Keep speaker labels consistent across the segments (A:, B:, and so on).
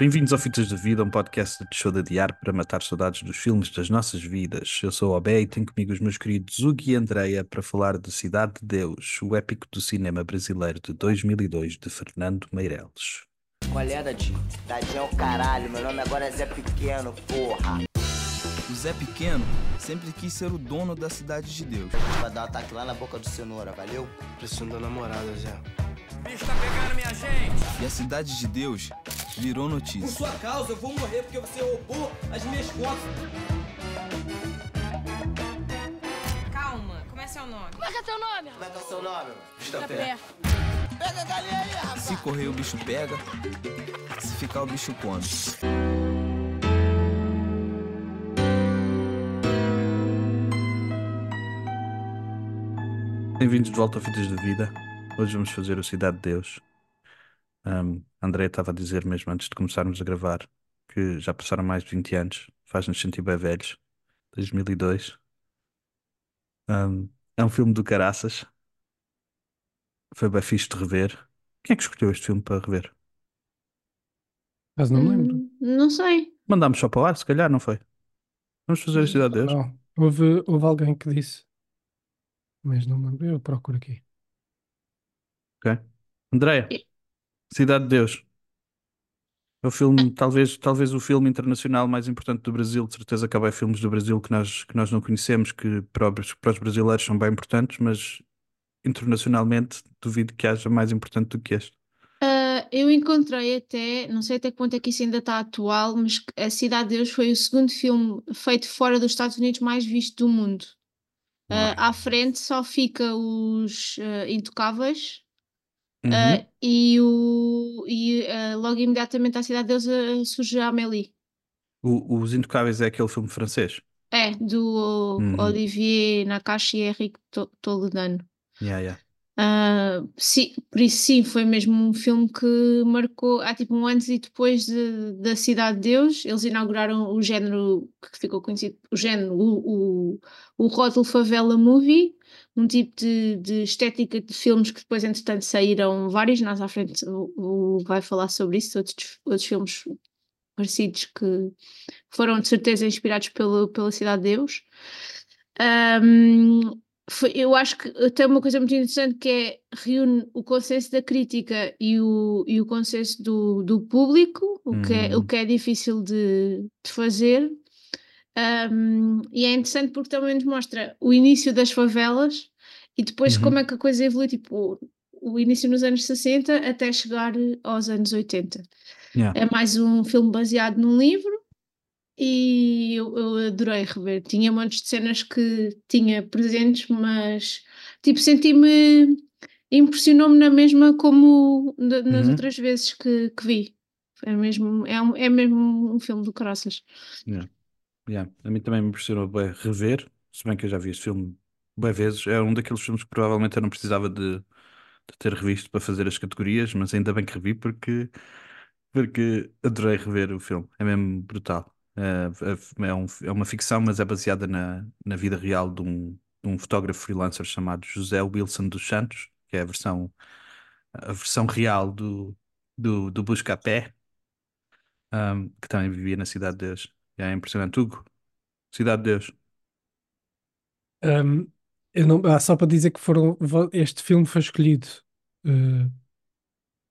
A: Bem-vindos ao Fitas de Vida, um podcast de show de adiar para matar saudades dos filmes das nossas vidas. Eu sou o Obé e tenho comigo os meus queridos Hugo e Andreia para falar de Cidade de Deus, o épico do cinema brasileiro de 2002 de Fernando Meireles.
B: Qual é, Dadinho? Dadinho é o caralho, meu nome agora é Zé Pequeno, porra.
C: O Zé Pequeno sempre quis ser o dono da cidade de Deus.
B: Vai dar um ataque lá na boca do cenoura, valeu?
D: Preciso da namorada, Zé.
E: Bicho tá pegando minha gente!
C: E a cidade de Deus virou
E: Por
C: notícia.
E: sua causa, eu vou morrer porque você roubou as minhas contas.
F: Calma, como é seu nome?
B: Como é que é o seu nome?
F: Tá perto.
B: Pega a galinha aí, rapaz.
C: Se correr, o bicho pega. Se ficar, o bicho come.
A: Bem-vindos de volta ao Fitas de Vida. Hoje vamos fazer o Cidade de Deus. Um, André estava a dizer mesmo antes de começarmos a gravar que já passaram mais de 20 anos, faz-nos sentir bem velhos. 2002. Um, é um filme do caraças. Foi bem fixe de rever. Quem é que escolheu este filme para rever?
G: Mas não me lembro.
H: Hum, Não sei.
A: Mandámos só para o ar, se calhar, não foi? Vamos fazer a Cidade de Deus.
G: Não. Houve, houve alguém que disse. Mas não me lembro. Eu procuro aqui.
A: Ok. Andréia,
H: E-
A: Cidade de Deus. É o filme, talvez, talvez o filme internacional mais importante do Brasil. De certeza que há filmes do Brasil que nós, que nós não conhecemos, que para os, para os brasileiros são bem importantes, mas internacionalmente duvido que haja mais importante do que este.
H: Ah, eu encontrei até, não sei até que ponto é que isso ainda está atual, mas A Cidade de Deus foi o segundo filme feito fora dos Estados Unidos mais visto do mundo. Ah, à frente só fica os ah, Intocáveis
A: Uhum.
H: ah, e, o, e ah, logo imediatamente à Cidade de Deus ah, surge a Amélie.
A: O- Os Intocáveis é aquele filme francês.
H: É, do
A: Uhum.
H: Olivier Nakache e Henrique To- Toledano.
A: Yeah, yeah.
H: Ah, sim, por isso sim, foi mesmo um filme que marcou, há tipo um antes e depois de- da Cidade de Deus, eles inauguraram o género que ficou conhecido, o género, o, o, o rótulo Favela Movie, um tipo de, de estética de filmes que depois entretanto saíram vários, nós à frente o, o- vai falar sobre isso, outros, outros filmes parecidos que foram de certeza inspirados pelo, pela Cidade de Deus. Ahm, foi- eu acho que tem uma coisa muito interessante que é reúne o consenso da crítica e o, e o consenso do, do público, o que, é, o
A: Uhum.
H: que é difícil de, de fazer. Ahm, e é interessante porque também nos mostra o início das favelas e depois
A: Uhum.
H: como é que a coisa evolui, tipo, o, o início nos anos 60 até chegar aos anos 80.
A: Yeah.
H: É mais um filme baseado num livro e eu, eu adorei rever. Tinha montes de cenas que tinha presentes, mas tipo, senti-me. Impressionou-me na mesma como na- nas
A: Uhum.
H: outras vezes que, que vi. É mesmo, é, um, é mesmo um filme do caraças.
A: Yeah. A mim também me impressionou bem rever, se bem que eu já vi este filme bem vezes. É um daqueles filmes que provavelmente eu não precisava de, de ter revisto para fazer as categorias, mas ainda bem que revi porque, porque adorei rever o filme. É mesmo brutal. É, é, é um- é uma ficção, mas é baseada na, na vida real de um, de um fotógrafo freelancer chamado José Wilson dos Santos, que é a versão, a versão real do, do, do Busca a Pé, um, que também vivia na Cidade de Deus. É impressionante. Hugo, Cidade de Deus.
G: Ahm, eu não, ah, só para dizer que foram, este filme foi escolhido eh,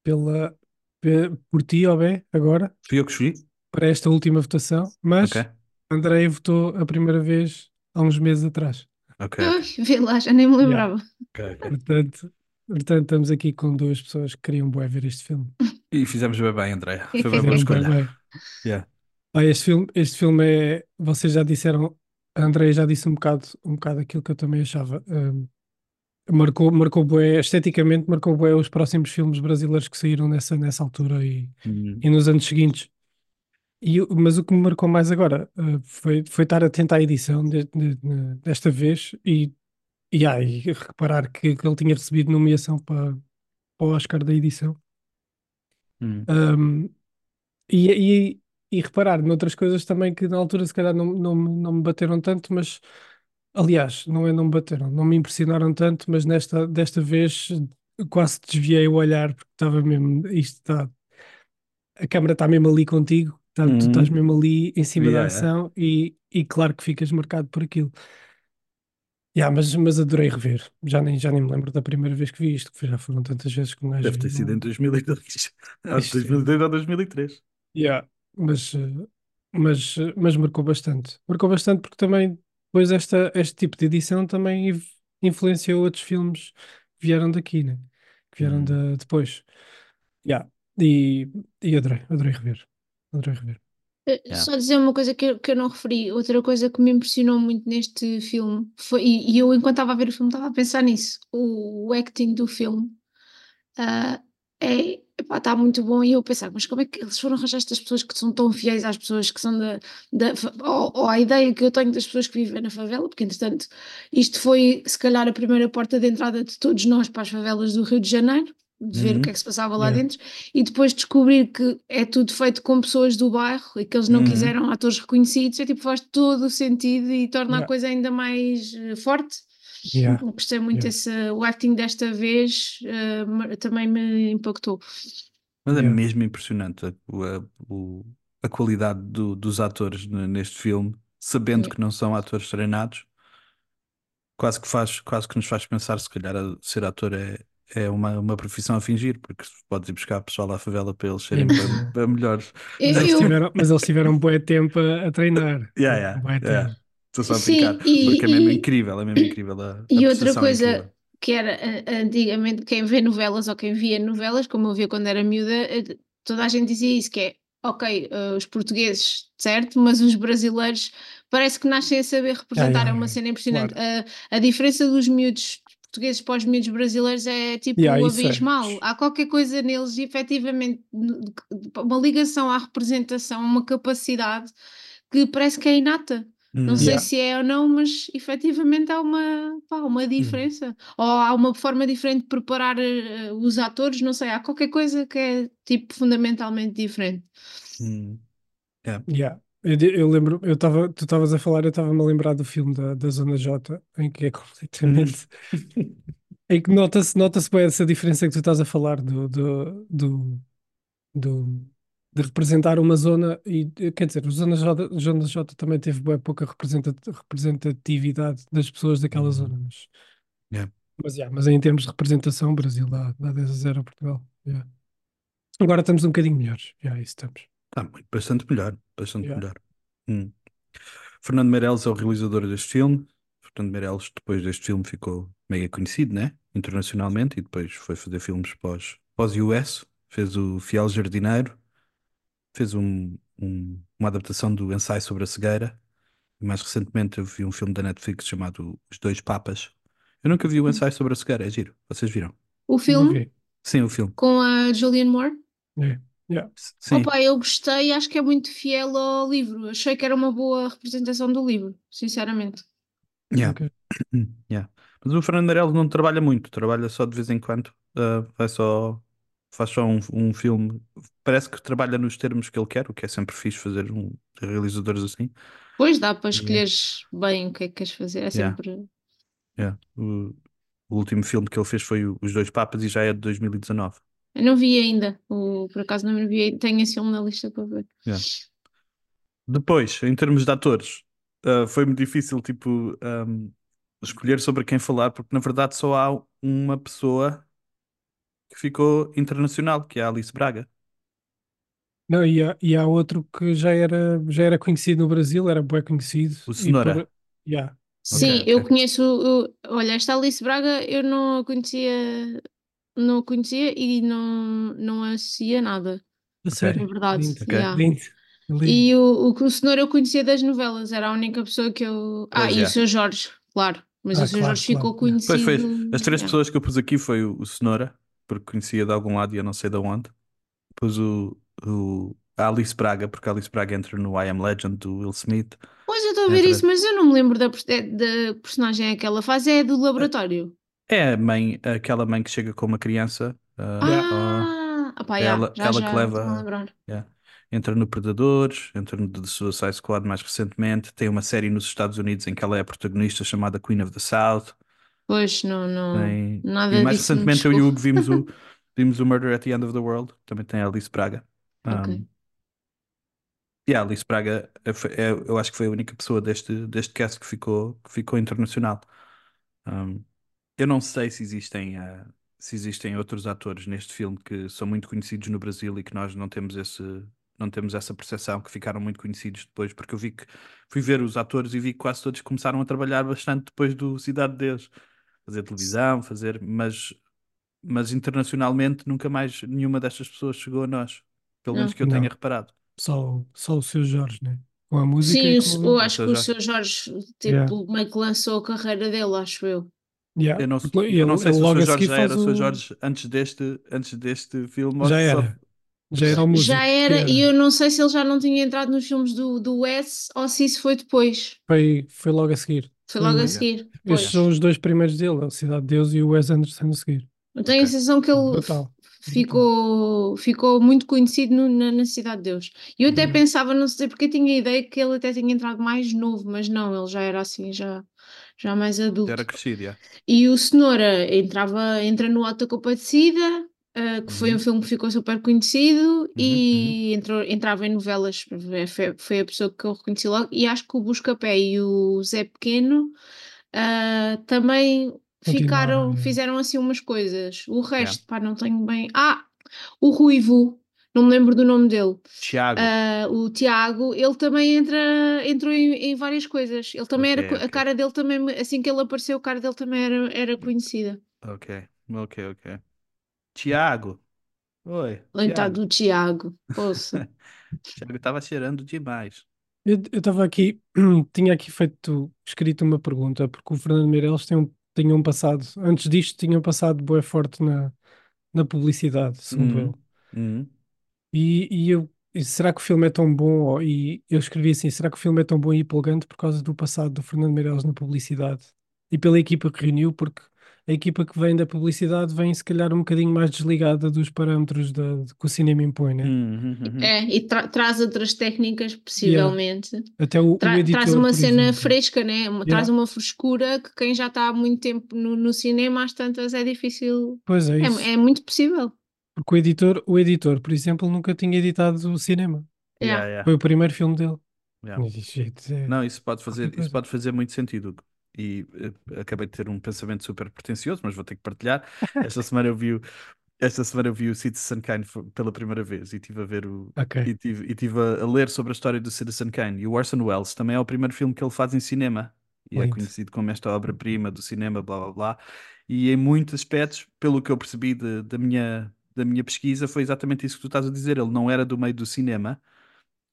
G: pela, pe- por ti, Obé, agora,
A: Fui eu que escolhi?
G: para esta última votação, mas
A: Ok,
G: Andrei votou a primeira vez há uns meses atrás.
A: ok.
H: Ai, vê lá, já nem me
G: Yeah.
H: lembrava.
A: ok, ok.
G: Portanto, portanto, estamos aqui com duas pessoas que queriam bué ver este filme.
A: E fizemos bem bem, André. Foi bem boa escolha.
G: bem.
A: Yeah.
G: Ah, este filme, este filme é. Vocês já disseram, a Andrea já disse um bocado, um bocado aquilo que eu também achava. Ahm, marcou, marcou bué, esteticamente, marcou bué os próximos filmes brasileiros que saíram nessa, nessa altura e,
A: Hum,
G: e nos anos seguintes. E, mas o que me marcou mais agora ah, foi, foi estar atento à edição de- de- de- desta vez e, e, ah, e reparar que, que ele tinha recebido nomeação para, para o Oscar da edição.
A: hum.
G: Um, e, e, e reparar noutras coisas também que na altura se calhar não, não, me- não me bateram tanto, mas aliás, não é não me bateram, não me impressionaram tanto, mas nesta, desta vez quase desviei o olhar porque estava mesmo, isto está, a câmara está mesmo ali contigo, tá- tu estás
A: Uhum.
G: mesmo ali em cima da
A: Yeah, yeah.
G: ação e, e claro que ficas marcado por aquilo. Yeah, mas, mas adorei rever. Já nem, já nem me lembro da primeira vez que vi isto, que já foram tantas vezes que um gajo
A: Deve ter sido em
G: não-
A: 2002. Ou
G: Isto é-
A: 2002 ou 2003.
G: Yeah, mas, eh, mas, eh, mas marcou bastante. Marcou bastante porque também depois esta, este tipo de edição também inf- influenciou outros filmes que vieram daqui, né? Que vieram
A: Uhum.
G: da- depois. Yeah. E, e adorei, adorei rever. Adorei rever.
H: Eh,
A: Yeah.
H: Só dizer uma coisa que eu, que eu não referi, outra coisa que me impressionou muito neste filme foi, e, e eu enquanto estava a ver o filme estava a pensar nisso, o, o acting do filme ah, é, epá, está muito bom e eu pensava, mas como é que eles foram arranjar estas pessoas que são tão fiéis às pessoas que são da, da ou, ou à ideia que eu tenho das pessoas que vivem na favela, porque entretanto isto foi se calhar a primeira porta de entrada de todos nós para as favelas do Rio de Janeiro, de ver
A: Uhum.
H: o que é que se passava lá
G: Yeah.
H: dentro e depois descobrir que é tudo feito com pessoas do bairro e que eles não
A: Uhum.
H: quiseram atores reconhecidos, é tipo, faz todo o sentido e torna
G: Yeah.
H: a coisa ainda mais eh, forte.
G: Yeah.
H: Gostei muito
G: Yeah.
H: desse, o acting desta vez ma- também me impactou.
A: Mas é
G: Yeah.
A: mesmo impressionante a, a, a qualidade do- dos atores ne- neste filme, sabendo
H: Yeah.
A: que não são atores treinados, quase que faz, quase que nos faz pensar se calhar a- ser ator é, é uma, uma profissão a fingir, porque podes ir buscar pessoal à favela para eles serem bem- bem melhores.
H: Eu-
G: Mas eles tiveram, mas eles tiveram um bom tempo a, a treinar.
A: Yeah, yeah,
G: Bué
A: yeah. Estou só a
H: Sim,
A: brincar,
H: e-
A: porque é mesmo
H: e-
A: incrível, é mesmo incrível. A, a
H: E outra
A: é
H: coisa
A: incrível.
H: que era a- antigamente, quem vê novelas ou quem via novelas, como eu via quando era miúda, eh, toda a gente dizia isso, que é, ok, eh, os portugueses, certo, mas os brasileiros parece que nascem a saber representar, é uma cena impressionante. A, a diferença dos miúdos portugueses para os miúdos brasileiros é tipo
G: Yeah, é.
H: abismal. Há qualquer coisa neles, efetivamente, uma ligação à representação, uma capacidade que parece que é inata. Não
A: Hum.
H: sei
G: Yeah.
H: se é ou não, mas efetivamente há uma, pá, uma diferença. Ou há uma forma diferente de preparar eh, os atores, não sei, há qualquer coisa que é tipo fundamentalmente diferente.
A: Hum.
G: Yeah. Eu, di- eu lembro, eu estava, tu estavas a falar, eu estava-me a lembrar do filme da, da Zona J, em que é completamente. em que nota-se nota-se bem essa diferença que tu estás a falar do, do, do, do- de representar uma zona e quer dizer, o Zona J, Zona J também teve bem pouca representa- representatividade das pessoas daquela zona, mas,
A: Yeah.
G: mas, yeah, mas em termos de representação, o Brasil dá, dá 10 a 0 a Portugal. yeah. Agora estamos um bocadinho melhores, yeah, isso estamos.
A: Está muito, bastante melhor, bastante
G: Yeah.
A: melhor. Hum. Fernando Meirelles é o realizador deste filme. Fernando Meirelles, depois deste filme, ficou mega conhecido, né? Internacionalmente, e depois foi fazer filmes pós, pós-US. Fez o Fiel Jardineiro, fez um, um- uma adaptação do Ensaio sobre a Cegueira. E mais recentemente eu vi um filme da Netflix chamado Os Dois Papas. Eu nunca vi o Ensaio sobre a Cegueira, é giro. Vocês viram?
H: O filme
G: vi.
A: Sim, o filme.
H: com a Julianne Moore,
G: É, yeah.
A: S- Sim.
H: opa, eu gostei, acho que é muito fiel ao livro. Achei que era uma boa representação do livro, sinceramente.
A: Yeah.
G: Ok.
A: Yeah. Mas o Fernando Meirelles não trabalha muito, trabalha só de vez em quando. ah, vai só, faz só um, um filme. Parece que trabalha nos termos que ele quer, o que é sempre fixe fazer um realizadores assim.
H: Pois dá para escolheres bem o que é que queres fazer, é
A: Yeah.
H: sempre.
A: Yeah. O, o último filme que ele fez foi Os Dois Papas e já é de 2019.
H: Eu não vi ainda, o, por acaso não vi ainda, tenho esse filme na lista para ver.
A: Depois, em termos de atores, ah, foi-me difícil tipo, ahm, escolher sobre quem falar, porque na verdade só há uma pessoa que ficou internacional, que é a Alice Braga.
G: Não, e há, e há outro que já era, já era conhecido no Brasil, era bem conhecido.
A: O
G: e
A: Cenoura.
G: por- yeah.
H: Sim,
A: ok.
H: eu conheço. eu- olha, esta Alice Braga eu não a conhecia, não a conhecia e não, não associa nada,
G: A sério.
H: é verdade.
G: Lindo.
A: Ok.
H: yeah.
G: Lindo. Lindo.
H: E o, o, o Cenoura eu conhecia das novelas, era a única pessoa que eu. Ah,
A: Pois
H: e
A: é.
H: o Sr. Jorge, claro. Mas
G: Ah,
H: o Sr.
G: claro,
H: Jorge ficou
G: claro, yeah.
A: Pois
H: conhecido.
A: foi. As três
H: yeah.
A: pessoas que eu pus aqui foi o, o Cenoura, porque conhecia de algum lado e eu não sei de onde. Pus o, o, a Alice Braga, porque a Alice Braga entra no I Am Legend do Will Smith.
H: Pois eu estou a ver
A: Entra-
H: isso, mas eu não me lembro da, é, da personagem que ela faz, é do laboratório.
A: É a mãe, aquela mãe que chega com uma criança. ah, ah,
H: Ah, opá,
A: ela-
H: já,
A: ela
H: já,
A: que leva- yeah. Entra no Predadores, entra no The Suicide Squad mais recentemente. Tem uma série nos Estados Unidos em que ela é a protagonista chamada Queen of the South.
H: Pois, não, não,
A: Tem-
H: nada
A: e mais
H: disso me
A: recentemente eu e o. Hugo vimos o, vimos o Murder at the End of the World. Também tem a Alice Braga.
H: Ok.
A: Um, e a Alice Braga, é- eu acho que foi a única pessoa deste, deste cast que ficou, que ficou internacional. Um, eu não sei se existem, ah, se existem outros atores neste filme que são muito conhecidos no Brasil e que nós não temos esse, não temos essa percepção, que ficaram muito conhecidos depois, porque eu vi que fui ver os atores e vi que quase todos começaram a trabalhar bastante depois do Cidade de Deus, fazer televisão, fazer, mas, mas internacionalmente nunca mais nenhuma destas pessoas chegou a nós, pelo menos
H: Não.
A: que eu
G: Não.
A: tenha reparado.
G: Só, só o seu Jorge, né? Com a música
H: Sim,
G: e com...
H: eu acho
A: Seu
H: que o seu Jorge, tipo,
G: Yeah.
H: meio que lançou a carreira dele, acho eu.
G: Yeah.
A: Eu não,
G: Porque
A: eu não
G: ele-
A: sei
G: ele
A: se o
G: logo
A: Sr.
G: a seguir
A: Jorge já era o Sr.
G: o-
A: Jorge antes deste, antes deste filme. ou
G: Já
A: só-
G: era. Já era o músico.
H: Já era, e eu não sei se ele já não tinha entrado nos filmes do, do Wes ou se isso foi depois.
G: Foi, foi logo a seguir.
H: Foi logo a
G: Foi-
H: seguir. Pois.
G: Estes são os dois primeiros dele, a Cidade de Deus e o Wes Anderson a seguir.
H: Eu tenho a
A: Ok.
H: sensação que ele
G: Brutal.
H: ficou, ficou muito conhecido no- na, na Cidade de Deus. E eu até
G: Uhum.
H: pensava, não sei porque eu tinha a ideia que ele até tinha entrado mais novo, mas não, ele já era assim, já, já mais adulto.
A: Já era crescido, já.
H: E o Cenoura entrava, entra no Auto Compadecida, uh, que foi
A: Uhum.
H: um filme que ficou super conhecido, e entrou, entrava em novelas, foi, foi a pessoa que eu reconheci logo, e acho que o Buscapé e o Zé Pequeno uh, também
G: Continuaram,
H: ficaram,
G: é.
H: fizeram assim umas coisas. O resto, pá, não tenho bem. Ah, o Ruivo, não me lembro do nome dele.
A: Tiago.
H: Ah, o Tiago, ele também entra, entrou em, em várias coisas. Ele também
A: Ok,
H: era, co-
A: ok.
H: a cara dele também, assim que ele apareceu, a cara dele também era, era conhecida.
A: Ok, ok, ok. Tiago. Oi.
H: Coitado
A: Tiago.
H: do Tiago, poça.
A: Tiago estava cheirando demais.
G: Eu estava aqui, tinha aqui feito, escrito uma pergunta, porque o Fernando Meirelles tem um, tinha um passado, antes disto, tinha um passado bué forte na, na publicidade, segundo
A: Uhum.
G: ele.
A: Uhum.
G: E, e eu, e será que o filme é tão bom? E eu escrevi assim: será que o filme é tão bom e empolgante por causa do passado do Fernando Meirelles na publicidade? E pela equipa que reuniu, porque a equipa que vem da publicidade vem se calhar um bocadinho mais desligada dos parâmetros da, de que o cinema impõe, né?
A: Uhum, uhum.
H: É, e tra- traz outras técnicas, possivelmente.
G: Até o, o
H: Tra-
G: editor,
H: traz uma cena
G: exemplo.
H: fresca, né? Uma- Traz
G: Yeah.
H: uma frescura que quem já está há muito tempo no, no cinema, às tantas é difícil.
G: Pois é isso.
H: É, é muito possível.
G: Porque o editor, o editor, por exemplo, nunca tinha editado o cinema.
A: Yeah,
H: Yeah.
A: yeah,
G: Foi o primeiro filme dele.
A: yeah.
G: É-
A: Não, isso pode fazer, isso pode fazer muito sentido. E eh, acabei de ter um pensamento super pretencioso, mas vou ter que partilhar. Esta semana eu vi o, esta semana eu vi o Citizen Kane pela primeira vez e estive a ver o
G: Ok.
A: e tive, e tive a, a ler sobre a história do Citizen Kane. E o Orson Welles também é o primeiro filme que ele faz em cinema. E é
G: Lindo.
A: conhecido como esta obra-prima do cinema, blá blá blá. E em muitos aspectos, pelo que eu percebi de- da minha, da minha pesquisa, foi exatamente isso que tu estás a dizer. Ele não era do meio do cinema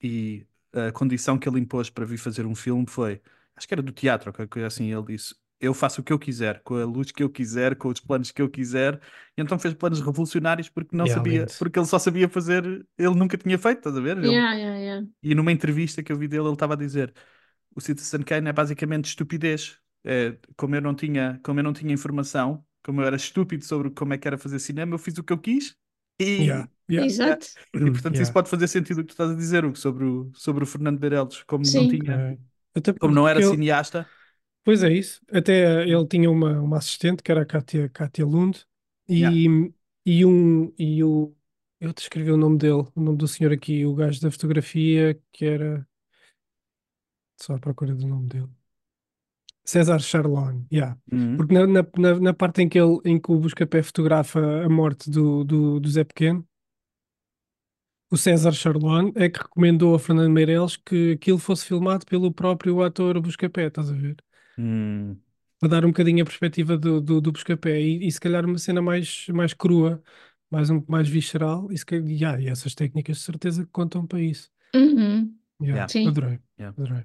A: e a condição que ele impôs para vir fazer um filme foi, acho que era do teatro, ou qualquer coisa assim, ele disse, eu faço o que eu quiser, com a luz que eu quiser, com os planos que eu quiser, e então fez planos revolucionários porque não
G: Yeah,
A: sabia, porque ele só sabia fazer, ele nunca tinha feito, estás a ver? Ele-
H: Yeah, yeah, yeah.
A: E numa entrevista que eu vi dele, ele estava a dizer, o Citizen Kane é basicamente estupidez, é, como eu não tinha, como eu não tinha informação, como eu era estúpido sobre como é que era fazer cinema, eu fiz o que eu quis, e,
G: Yeah, yeah.
H: Exato.
A: e portanto
G: Yeah.
A: isso pode fazer sentido o que tu estás a dizer, Hugo, sobre o, sobre o Fernando Meirelles, como não
H: Sim.
A: tinha,
G: Ok. Até
A: como não era
G: ele-
A: cineasta.
G: Pois é isso. Até eh, ele tinha uma, uma assistente que era a Kátia, Kátia Lund e, e um e o eu te escrevi o nome dele, o nome do senhor aqui, o gajo da fotografia que era só à procura do nome dele. César Charlone, yeah.
A: Uhum.
G: Porque na, na, na, na parte em que ele em que o Buscapé fotografa a morte do, do, do Zé Pequeno, o César Charlone é que recomendou a Fernando Meirelles que aquilo fosse filmado pelo próprio ator Buscapé, estás a ver?
A: Hum,
G: para dar um bocadinho a perspectiva do, do, do Buscapé e, e se calhar uma cena mais, mais crua, mais, um, mais visceral, e, se calhar- yeah, e essas técnicas de certeza que contam para isso.
H: Uhum.
G: Yeah,
A: Yeah.
H: Sim.
G: Adorei,
A: Yeah.
G: adorei.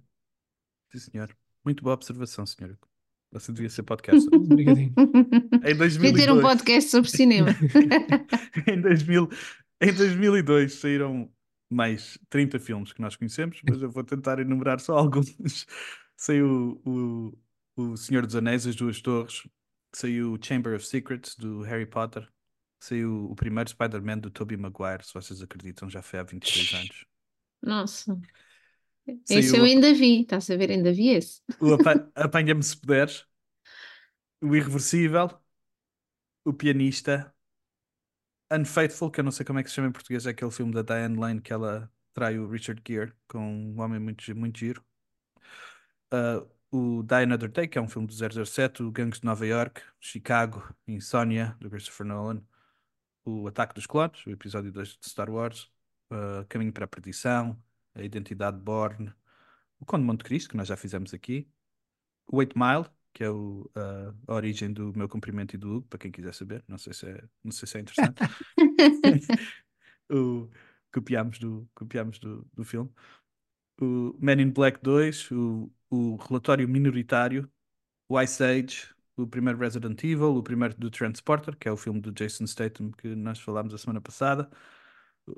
A: sim, senhor. Muito boa observação, senhor. Você devia ser podcast.
G: Obrigadinho.
A: em
H: Quer ter um
A: 2002.
H: podcast sobre cinema.
A: em, 2000, em 2002 saíram mais 30 filmes que nós conhecemos, mas eu vou tentar enumerar só alguns. Saiu o, o, o Senhor dos Anéis, As Duas Torres, saiu o Chamber of Secrets, do Harry Potter, saiu o primeiro Spider-Man do Tobey Maguire, se vocês acreditam, já foi há 22 anos.
H: Nossa. Esse
A: Saiu
H: eu
A: o-
H: ainda vi, estás a ver? Ainda vi esse.
A: O Apa- Apanha-me se puderes, o Irreversível, o Pianista, Unfaithful, que eu não sei como é que se chama em português, é aquele filme da Diane Lane que ela trai o Richard Gere com um homem muito, muito giro. Uh, o Die Another Day, que é um filme do 007, o Gangues de Nova York, Chicago, Insomnia, do Christopher Nolan, o Ataque dos Clones, o episódio 2 de Star Wars, uh, Caminho para a Perdição, A Identidade Born, o Conde de Monte Cristo, que nós já fizemos aqui, o Eight Mile, que é o, uh, a origem do meu comprimento e do Hugo, para quem quiser saber, não sei se é, não sei se é interessante. o, copiámos do, copiámos do, do filme. O Men in Black 2, o, o Relatório Minoritário, o Ice Age, o primeiro Resident Evil, o primeiro do Transporter, que é o filme do Jason Statham que nós falámos a semana passada,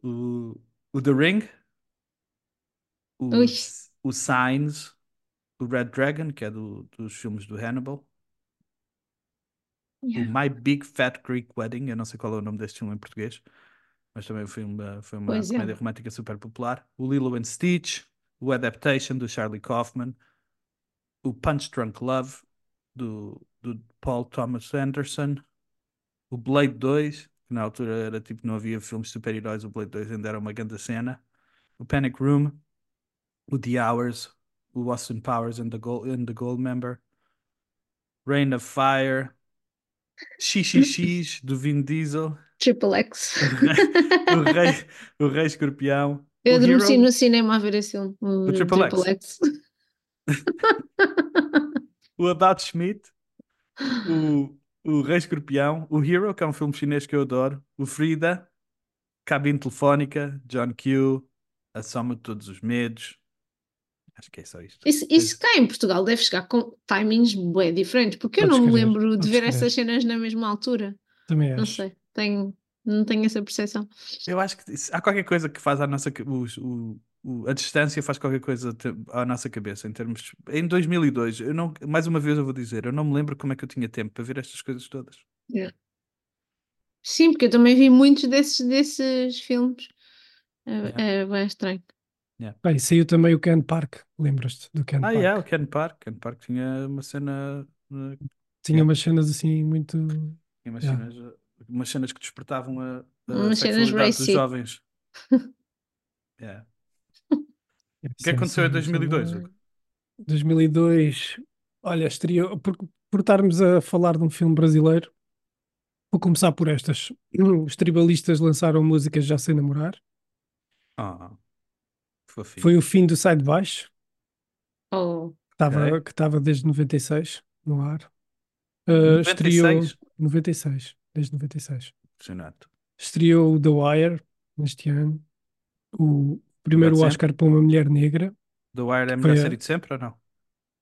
A: o, o The Ring, o,
H: Ui.
A: o Signs, o Red Dragon, que é do- dos filmes do Hannibal, o My Big Fat Greek Wedding, eu não sei qual é o nome deste filme em português, mas também foi uma, foi uma
H: Pois é.
A: comédia romântica super popular. O Lilo and Stitch, o Adaptation do Charlie Kaufman, o Punch Drunk Love do, do Paul Thomas Anderson, o Blade 2, que na altura era tipo, não havia filmes de super-heróis, o Blade 2 ainda era uma grande cena, o Panic Room, o The Hours, Austin Powers and the Gold, and the Gold Member, Rain of Fire, XXX do Vin Diesel,
H: Triple X.
A: o Rei, o Rei Escorpião,
H: Eu adormeci no cinema a ver esse filme. O,
A: O Triple X.
H: X.
A: o About Schmidt, o, o Rei Escorpião, o Hero, que é um filme chinês que eu adoro, o Frida, Cabine Telefónica, John Q, A Soma de Todos os Medos. Acho que é só isto.
H: Isso, isso cá em Portugal deve chegar com timings bem diferentes, porque eu
G: Podes
H: não me lembro de
G: podes
H: ver
G: crer.
H: essas cenas na mesma altura.
G: Também
H: Não
G: acho.
H: sei, tenho, não tenho essa percepção.
A: Eu acho que isso- há qualquer coisa que faz à nossa ca- os- o, o- a distância faz qualquer coisa te- à nossa cabeça em termos em 2002 eu não mais uma vez eu vou dizer eu não me lembro como é que eu tinha tempo para ver estas coisas todas
H: Sim, porque eu também vi muitos desses, desses filmes. É, é bem estranho.
G: Bem, saiu também o Ken Park, lembras-te do Ken
A: ah
G: Park?
A: yeah, o Ken Park Ken Park tinha uma cena uh,
G: Tinha
A: Yeah.
G: umas cenas assim muito.
A: tinha umas
G: Yeah.
A: cenas uh, umas cenas que despertavam a, a
H: Umas cenas
A: sexualidade dos
H: racy.
A: jovens Yeah. o que é que aconteceu em 2002 Hugo?
G: 2002, olha, estreou, por, por estarmos a falar de um filme brasileiro, vou começar por estas. Os tribalistas lançaram músicas Já Sei Namorar.
A: ah fofinho
G: Foi o fim do Sai de Baixo,
H: Oh,
G: que estava
A: Ok.
G: que desde 96 no ar. Uh, estreou
A: 96
G: 96, desde 96.
A: impressionante
G: Estreou o The Wire neste ano. O primeiro
A: sempre.
G: Oscar para uma mulher negra.
A: The Wire é a
G: Foi
A: melhor
G: a-
A: série de sempre ou não?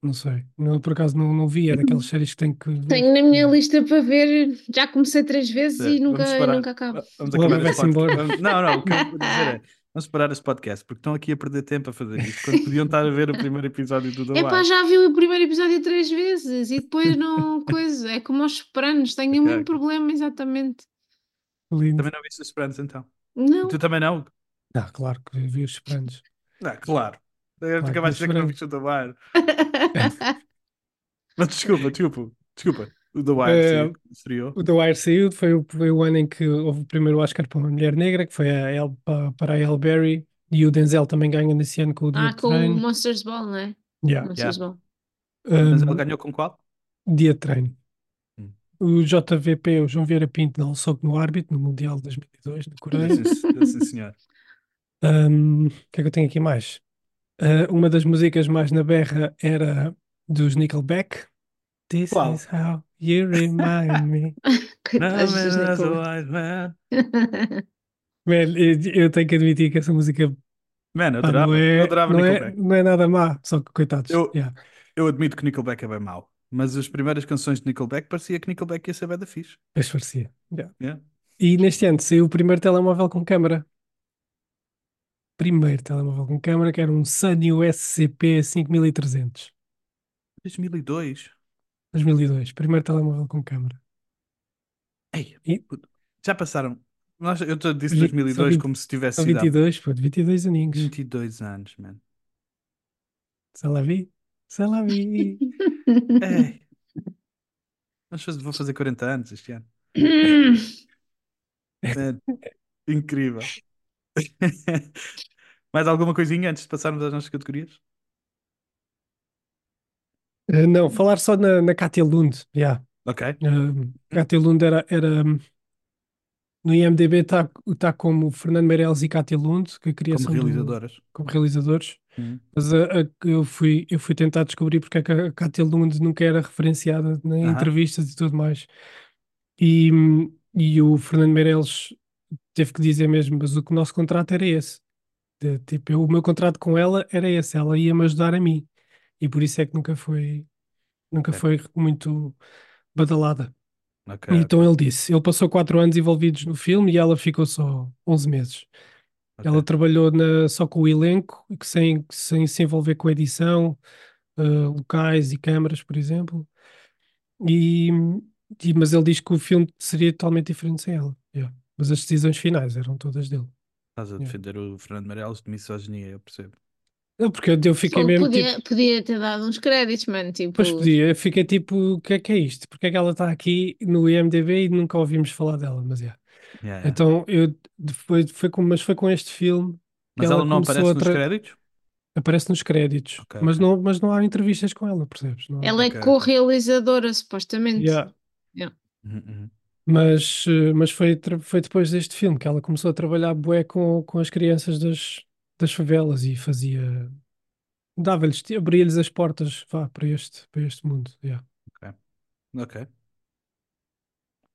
G: Não sei, não, por acaso não, não vi, é daquelas séries que tenho que
H: tenho na minha lista para ver, já comecei três vezes
A: É,
H: e nunca,
A: vamos parar.
H: nunca acabo.
A: Vamos
G: Logo
A: acabar
G: vai-se
A: podcast. Vamos- Não, não, o que eu vou dizer é vamos parar este podcast porque estão aqui a perder tempo a fazer isto quando podiam estar a ver o primeiro episódio do The
H: Epá,
A: Wire.
H: já vi o primeiro episódio três vezes e depois não coisa. É como aos sopranos, tenho o
A: Ok,
H: mesmo
A: ok.
H: problema, exatamente.
G: Lindo.
A: Também não viste os Esperança então?
H: Não,
A: Tu também não?
G: Ah, claro que vi os Esperantes.
A: Ah, claro. Eu
G: Claro que
A: acabaste de dizer que não viste o. Mas desculpa, desculpa, desculpa. O The Wire
G: Eh,
A: saiu- estreou.
G: O The Wire saiu, foi o, foi o ano em que houve o primeiro Oscar para uma mulher negra, que foi a El, pa- para a Elle Berry, e o Denzel também ganha nesse ano com o Dia
H: ah,
G: de
H: com o
G: Treino.
H: Monsters Ball, não é?
G: Yeah.
H: Monsters Ball.
A: Mas
G: Um,
A: ele ganhou com qual?
G: Dia de Treino.
A: Hum.
G: O JVP, o João Vieira Pinto, dá um soco no árbitro no Mundial de 2002, na Coreia.
A: Sim, sim, senhor.
G: Um, o que é que eu tenho aqui mais? Uh, uma das músicas mais na berra era dos Nickelback. This
A: Qual?
G: is how you remind me.
H: Coitados dos
A: Man.
G: Man, eu, eu tenho que admitir que essa música
A: Man, eu adorava,
G: não, é,
A: eu adorava
G: não, é,
A: Nickelback.
G: não é nada má, só que coitados.
A: Eu-
G: Yeah.
A: Eu admito que Nickelback é bem mau, mas as primeiras canções de Nickelback parecia que Nickelback ia ser bem da fixe.
G: Pois parecia. Yeah.
A: Yeah.
G: E neste ano saiu o primeiro telemóvel com câmara. Primeiro telemóvel com câmara, que era um Sanyo SCP 5300.
A: 2002.
G: 2002. Primeiro telemóvel com câmara.
A: Ei,
G: E-
A: puto, já passaram. Nós, eu te disse
G: Vi-
A: 2002
G: são vinte-
A: como se tivesse
G: São
A: sido há
G: 22, pô, 22 aninhos.
A: 22 anos, man.
G: Se ela vi, se ela vi.
A: Ei. Vamos fazer, vou fazer 40 anos este ano. É, incrível. Mais alguma coisinha antes de passarmos às nossas categorias?
G: Uh, não, falar só na, na Katia Lund. Yeah.
A: Ok.
G: Uh, Katia Lund era, era no IMDB está tá como Fernando Meirelles e Katia Lund, que a
A: Como
G: criação do-
A: realizadoras.
G: como realizadores.
A: Uhum.
G: Mas a- a- eu, fui, eu fui tentar descobrir porque é que a Katia Lund nunca era referenciada em
A: Aham.
G: entrevistas e tudo mais. E, e o Fernando Meirelles teve que dizer mesmo, mas o que o nosso contrato era esse. De, tipo, eu- o meu contrato com ela era esse, ela ia-me ajudar a mim. E por isso é que nunca foi, nunca foi muito badalada.
A: Ok,
G: Então
A: ok,
G: ele disse, ele passou quatro anos envolvidos no filme e ela ficou só 11 meses. Ela trabalhou na- só com o elenco, sem, sem se envolver com edição, eh, locais e câmaras, por exemplo. E, e- mas ele diz que o filme seria totalmente diferente sem ela. Yeah. Mas as decisões finais eram todas dele.
A: Estás a
G: Yeah.
A: defender o Fernando Meirelles de misoginia, eu percebo.
G: Não, porque eu, fiquei mesmo
H: podia,
G: tipo.
H: podia ter dado uns créditos, mano. Tipo,
G: Pois podia, eu fiquei tipo, o que é que é isto? Porque é que ela está aqui no IMDb e nunca ouvimos falar dela? Mas yeah.
A: Yeah, yeah.
G: Então, eu, foi, foi com, mas foi com este filme que
A: Mas
G: ela
A: ela não aparece nos
G: tra-
A: créditos?
G: aparece nos créditos,
A: Ok,
G: mas. Não, mas não há entrevistas com ela, percebes? Não há.
H: ela é
A: ok.
H: co-realizadora, supostamente.
G: Yeah.
A: Uhum, uhum.
G: Mas, eh, mas foi, foi depois deste filme que ela começou a trabalhar bué com, com as crianças das, das favelas e fazia. Dava-lhes, abria-lhes as portas vá, para, este, para este mundo. yeah.
A: Ok.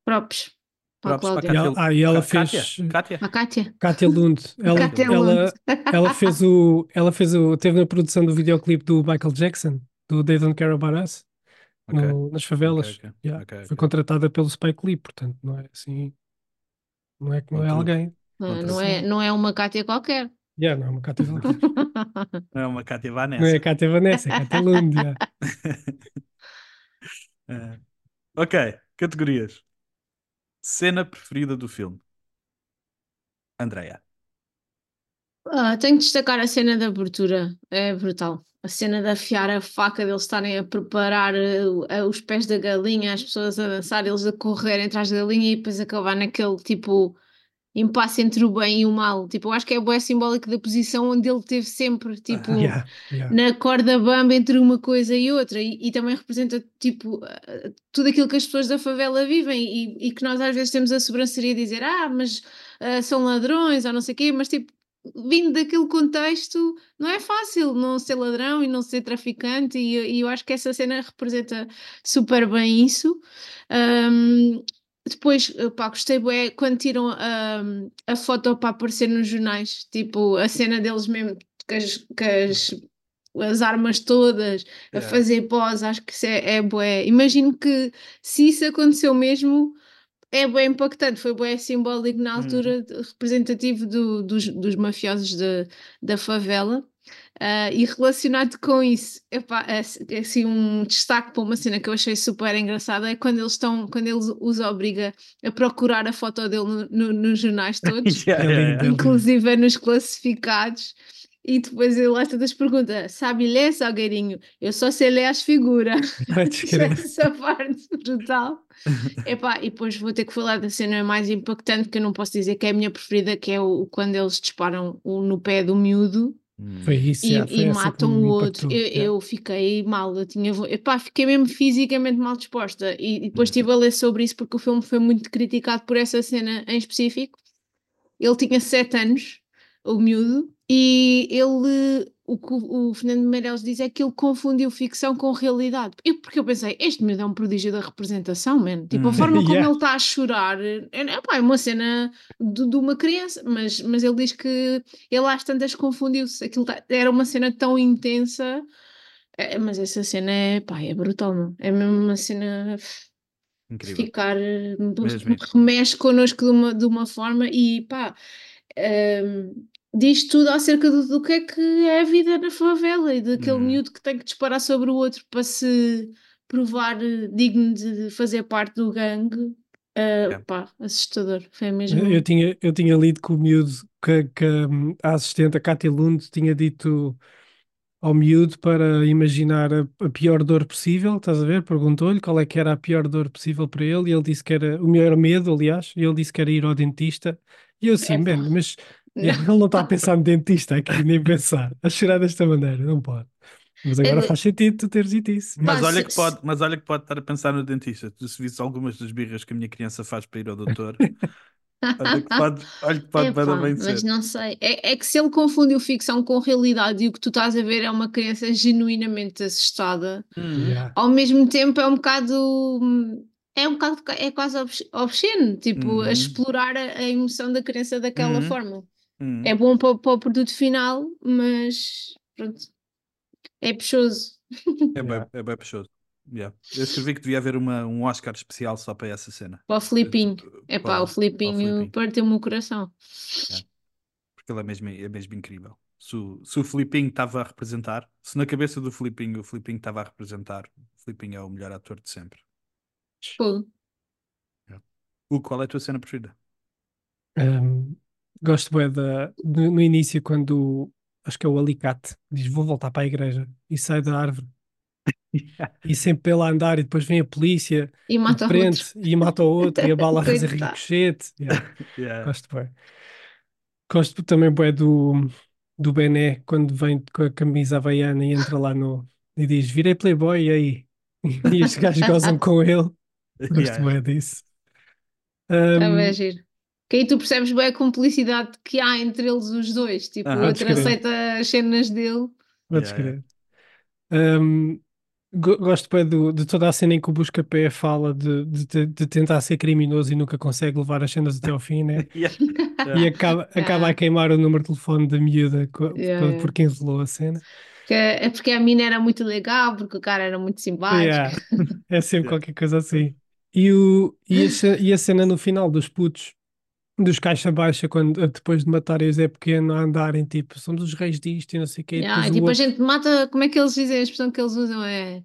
H: Próprios. Para a
A: Props para
G: ela,
A: Kátia-
G: ah, e ela fez.
A: Kátia? Kátia?
H: A Kátia.
G: Kátia Lund. Ela,
H: Kátia
G: ela,
H: Lund.
G: ela fez o. Ela fez o. Teve na produção do videoclipe do Michael Jackson, do They Don't Care About Us,
A: Ok.
G: no- nas favelas.
A: ok,
G: Yeah.
A: ok,
G: Foi
A: ok.
G: contratada pelo Spike Lee, portanto, não é assim. Não é que não é alguém.
H: Ah,
A: Outra
H: não, é, não é uma Kátia qualquer.
G: Yeah, não é uma Lund.
A: Não é uma Kátia
G: Não é
A: Vanessa,
G: é Kátia Lund. yeah.
A: É. Ok, categorias. Cena preferida do filme. Andreia.
H: Ah, tenho que destacar a cena da abertura, é brutal. A cena de afiar a faca, deles estarem a preparar eh, os pés da galinha, as pessoas a dançar, eles a correrem atrás da galinha e depois acabar naquele tipo impasse entre o bem e o mal. Tipo, eu acho que é bué simbólico da posição onde ele teve sempre, tipo,
G: Yeah, yeah.
H: na corda bamba entre uma coisa e outra e, e também representa tipo eh, tudo aquilo que as pessoas da favela vivem e, e que nós às vezes temos a sobranceria de dizer ah, mas ah, são ladrões ou não sei o quê, mas tipo vindo daquele contexto não é fácil não ser ladrão e não ser traficante e, eu- e eu acho que essa cena representa super bem isso Ahm, depois, eh, pá, gostei bué quando tiram ahm, a foto para aparecer nos jornais, tipo a cena deles mesmo com as, as, as armas todas, a
A: Yeah.
H: fazer pose, acho que isso é, é bué. Imagino que se isso aconteceu mesmo, é bem impactante, foi bem simbólico na altura, de- representativo do- dos, dos mafiosos de- da favela. Ah, e relacionado com isso, epá, assim assim, um destaque para uma cena que eu achei super engraçada é quando eles estão, quando eles os obriga a procurar a foto dele no- no- nos jornais todos,
A: Yeah,
G: É
A: yeah,
G: é
H: inclusive é nos classificados, e depois ele lá todas pergunta: sabe ler, Salgueirinho? Eu só sei ler as figuras. Essa parte brutal. Epá, e depois vou ter que falar da cena mais impactante, que eu não posso dizer que é a minha preferida, que é o, quando eles disparam o- no pé do miúdo.
G: Foi isso,
H: e,
G: yeah, foi
H: e matam o outro. Eu, eu fiquei mal, eu tinha, epá, fiquei mesmo fisicamente mal disposta. E, e depois estive a ler sobre isso porque o filme foi muito criticado por essa cena em específico. Ele tinha sete anos, o miúdo, e ele, o que o, Fernando Meirelles diz é que ele confundiu ficção com realidade. Eu, porque eu pensei, este miúdo é um prodígio da representação, man. Tipo, a
A: Hum.
H: forma como
G: Yeah.
H: ele está a chorar, é, epá, é uma cena de, de uma criança, mas, mas ele diz que ele às tantas confundiu-se. Aquilo tá- era uma cena tão intensa, é, mas essa cena é, pá, é brutal, não? É mesmo uma cena
A: Incrível.
H: ficar, eh, remexe connosco de uma, de uma forma e pá, hum, diz tudo acerca do, do que é que é a vida na favela e daquele
A: Hum.
H: miúdo que tem que disparar sobre o outro para se provar eh, digno de fazer parte do gangue. Eh,
A: É.
H: pá, assustador. Foi mesmo.
G: Eu, eu tinha, eu tinha lido que o miúdo, que, que a assistente, a Katia Lund, tinha dito ao miúdo para imaginar a, a pior dor possível, estás a ver? Perguntou-lhe qual é que era a pior dor possível para ele e ele disse que era o maior medo, aliás, e ele disse que era ir ao dentista. E eu assim,
H: Epá.
G: man, mas
H: Não.
G: ele não está a pensar no dentista aqui, nem pensar, a chorar desta maneira, não pode. Mas agora
H: É-
G: faz sentido tu teres dito isso.
A: Mas
H: Pá,
A: olha, que pode, mas olha que pode estar a pensar no dentista. Tu se visse algumas das birras que a minha criança faz para ir ao doutor, olha que pode, olha que pode
H: Epá,
A: bem
H: mas
A: ser.
H: não sei. É, é que se ele confundiu ficção com realidade e o que tu estás a ver é uma criança genuinamente assustada,
G: Yeah.
H: ao mesmo tempo é um bocado. hum, É um bocado. É quase obs- obsceno, tipo,
A: Uhum.
H: a explorar a, a emoção da criança daquela
A: Uhum.
H: forma.
A: Hum.
H: É bom para, o- para o produto final, mas pronto. É puxoso.
A: É bem, é bem puxoso. Yeah. Eu escrevi que devia haver uma, um Oscar especial só para essa cena.
H: Para o Filipinho. É
A: Para-
H: pá, o Filipinho partiu-me o coração.
A: Porque ele é mesmo, é mesmo incrível. Se o, se o Filipinho estava a representar, se na cabeça do Filipinho o Filipinho estava a representar, o Filipinho é o melhor ator de sempre.
H: Fogo.
A: O qual é a tua cena preferida?
G: Um, gosto bem da, no, no início, quando acho que é o alicate diz vou voltar para a igreja e sai da árvore e sempre pela andar e depois vem a polícia
H: E
G: e
H: mata o
G: prende
H: outro.
G: e mata o outro e a bala a fazer
H: Coitado.
G: ricochete. Yeah,
A: Yeah.
G: gosto bem. Gosto também bem do, do Bené quando vem com a camisa havaiana e entra lá no e diz virei playboy e aí e os gajos gozam com ele. Gosto
A: Yeah.
G: bem disso.
H: É
G: Um,
H: bem giro. Que aí tu percebes bem a cumplicidade que há entre eles os dois. Tipo,
A: Aham.
H: o outro aceita as cenas dele.
G: Podes
A: Yeah,
G: crer. Um, go- gosto bem do- de toda a cena em que o Buscapé fala de, de, de tentar ser criminoso e nunca consegue levar as cenas até ao fim, né?
A: Yeah.
G: E acaba, acaba a queimar o número de telefone da miúda
H: Yeah,
G: por,
H: yeah.
G: por quem rolou a cena.
H: Que é porque a mina era muito legal, porque o cara era muito simpático.
G: Yeah. É sempre
A: Yeah.
G: qualquer coisa assim. E, o, e, a, e a cena no final dos putos, dos caixa baixa, quando, depois de matarem o Zé Pequeno a andarem, tipo, somos os reis disto e não sei o quê. e
H: Yeah, e tipo, a
G: outro-
H: gente mata, como é que eles dizem? A expressão que eles usam é.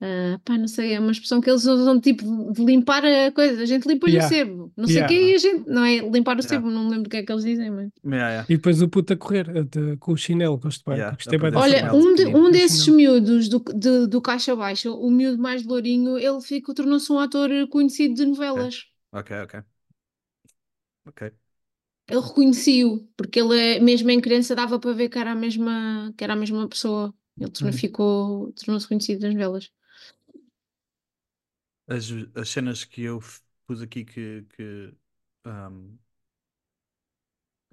H: ah, pá, não sei, é uma expressão que eles usam tipo de limpar a coisa. A gente limpa-lhe
G: Yeah.
H: o sebo, não sei o
G: Yeah.
H: quê, e a gente. Não é limpar o
A: Yeah.
H: sebo, não me lembro o que é que eles dizem, mas.
A: Yeah, yeah.
G: E depois o puto a correr a de- com o chinelo, gosto bem.
A: Yeah,
G: Gostei
A: a
G: bem
H: Olha, um, de-
A: pequenino.
H: um desses
G: chinelo.
H: miúdos do, de- do Caixa Baixa, o miúdo mais lourinho, ele ficou, tornou-se um ator conhecido de novelas.
A: Ok, ok. Ok.
H: Ele reconhecia-o, porque ele, é- mesmo em criança, dava para ver que era a mesma, que era a mesma pessoa. Ele tornou-
G: Uhum.
H: ficou, tornou-se conhecido das novelas.
A: As, as cenas que eu pus aqui que, que, ahm,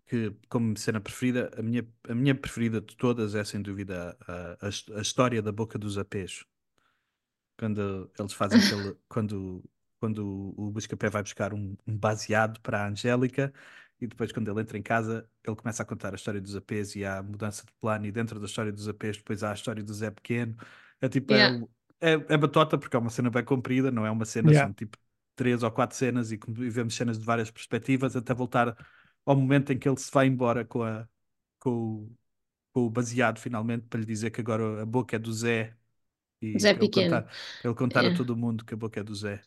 A: que como cena preferida, a minha, a minha preferida de todas é sem dúvida a, a, a história da boca dos apês. Quando eles fazem aquele. quando, quando o Buscapé vai buscar um, um baseado para a Angélica e depois, quando ele entra em casa, ele começa a contar a história dos apês e há a mudança de plano, e dentro da história dos apês, depois há a história do Zé Pequeno. É tipo. é
H: Yeah.
A: um- É, é batota porque é uma cena bem comprida, não é uma cena,
G: Yeah.
A: são tipo três ou quatro cenas e, e vemos cenas de várias perspectivas até voltar ao momento em que ele se vai embora com, a, com, o, com o baseado finalmente para lhe dizer que agora a boca é do Zé e
H: Zé
A: ele
H: Pequeno.
A: contar, ele contar a
H: É.
A: todo mundo que a boca é do Zé.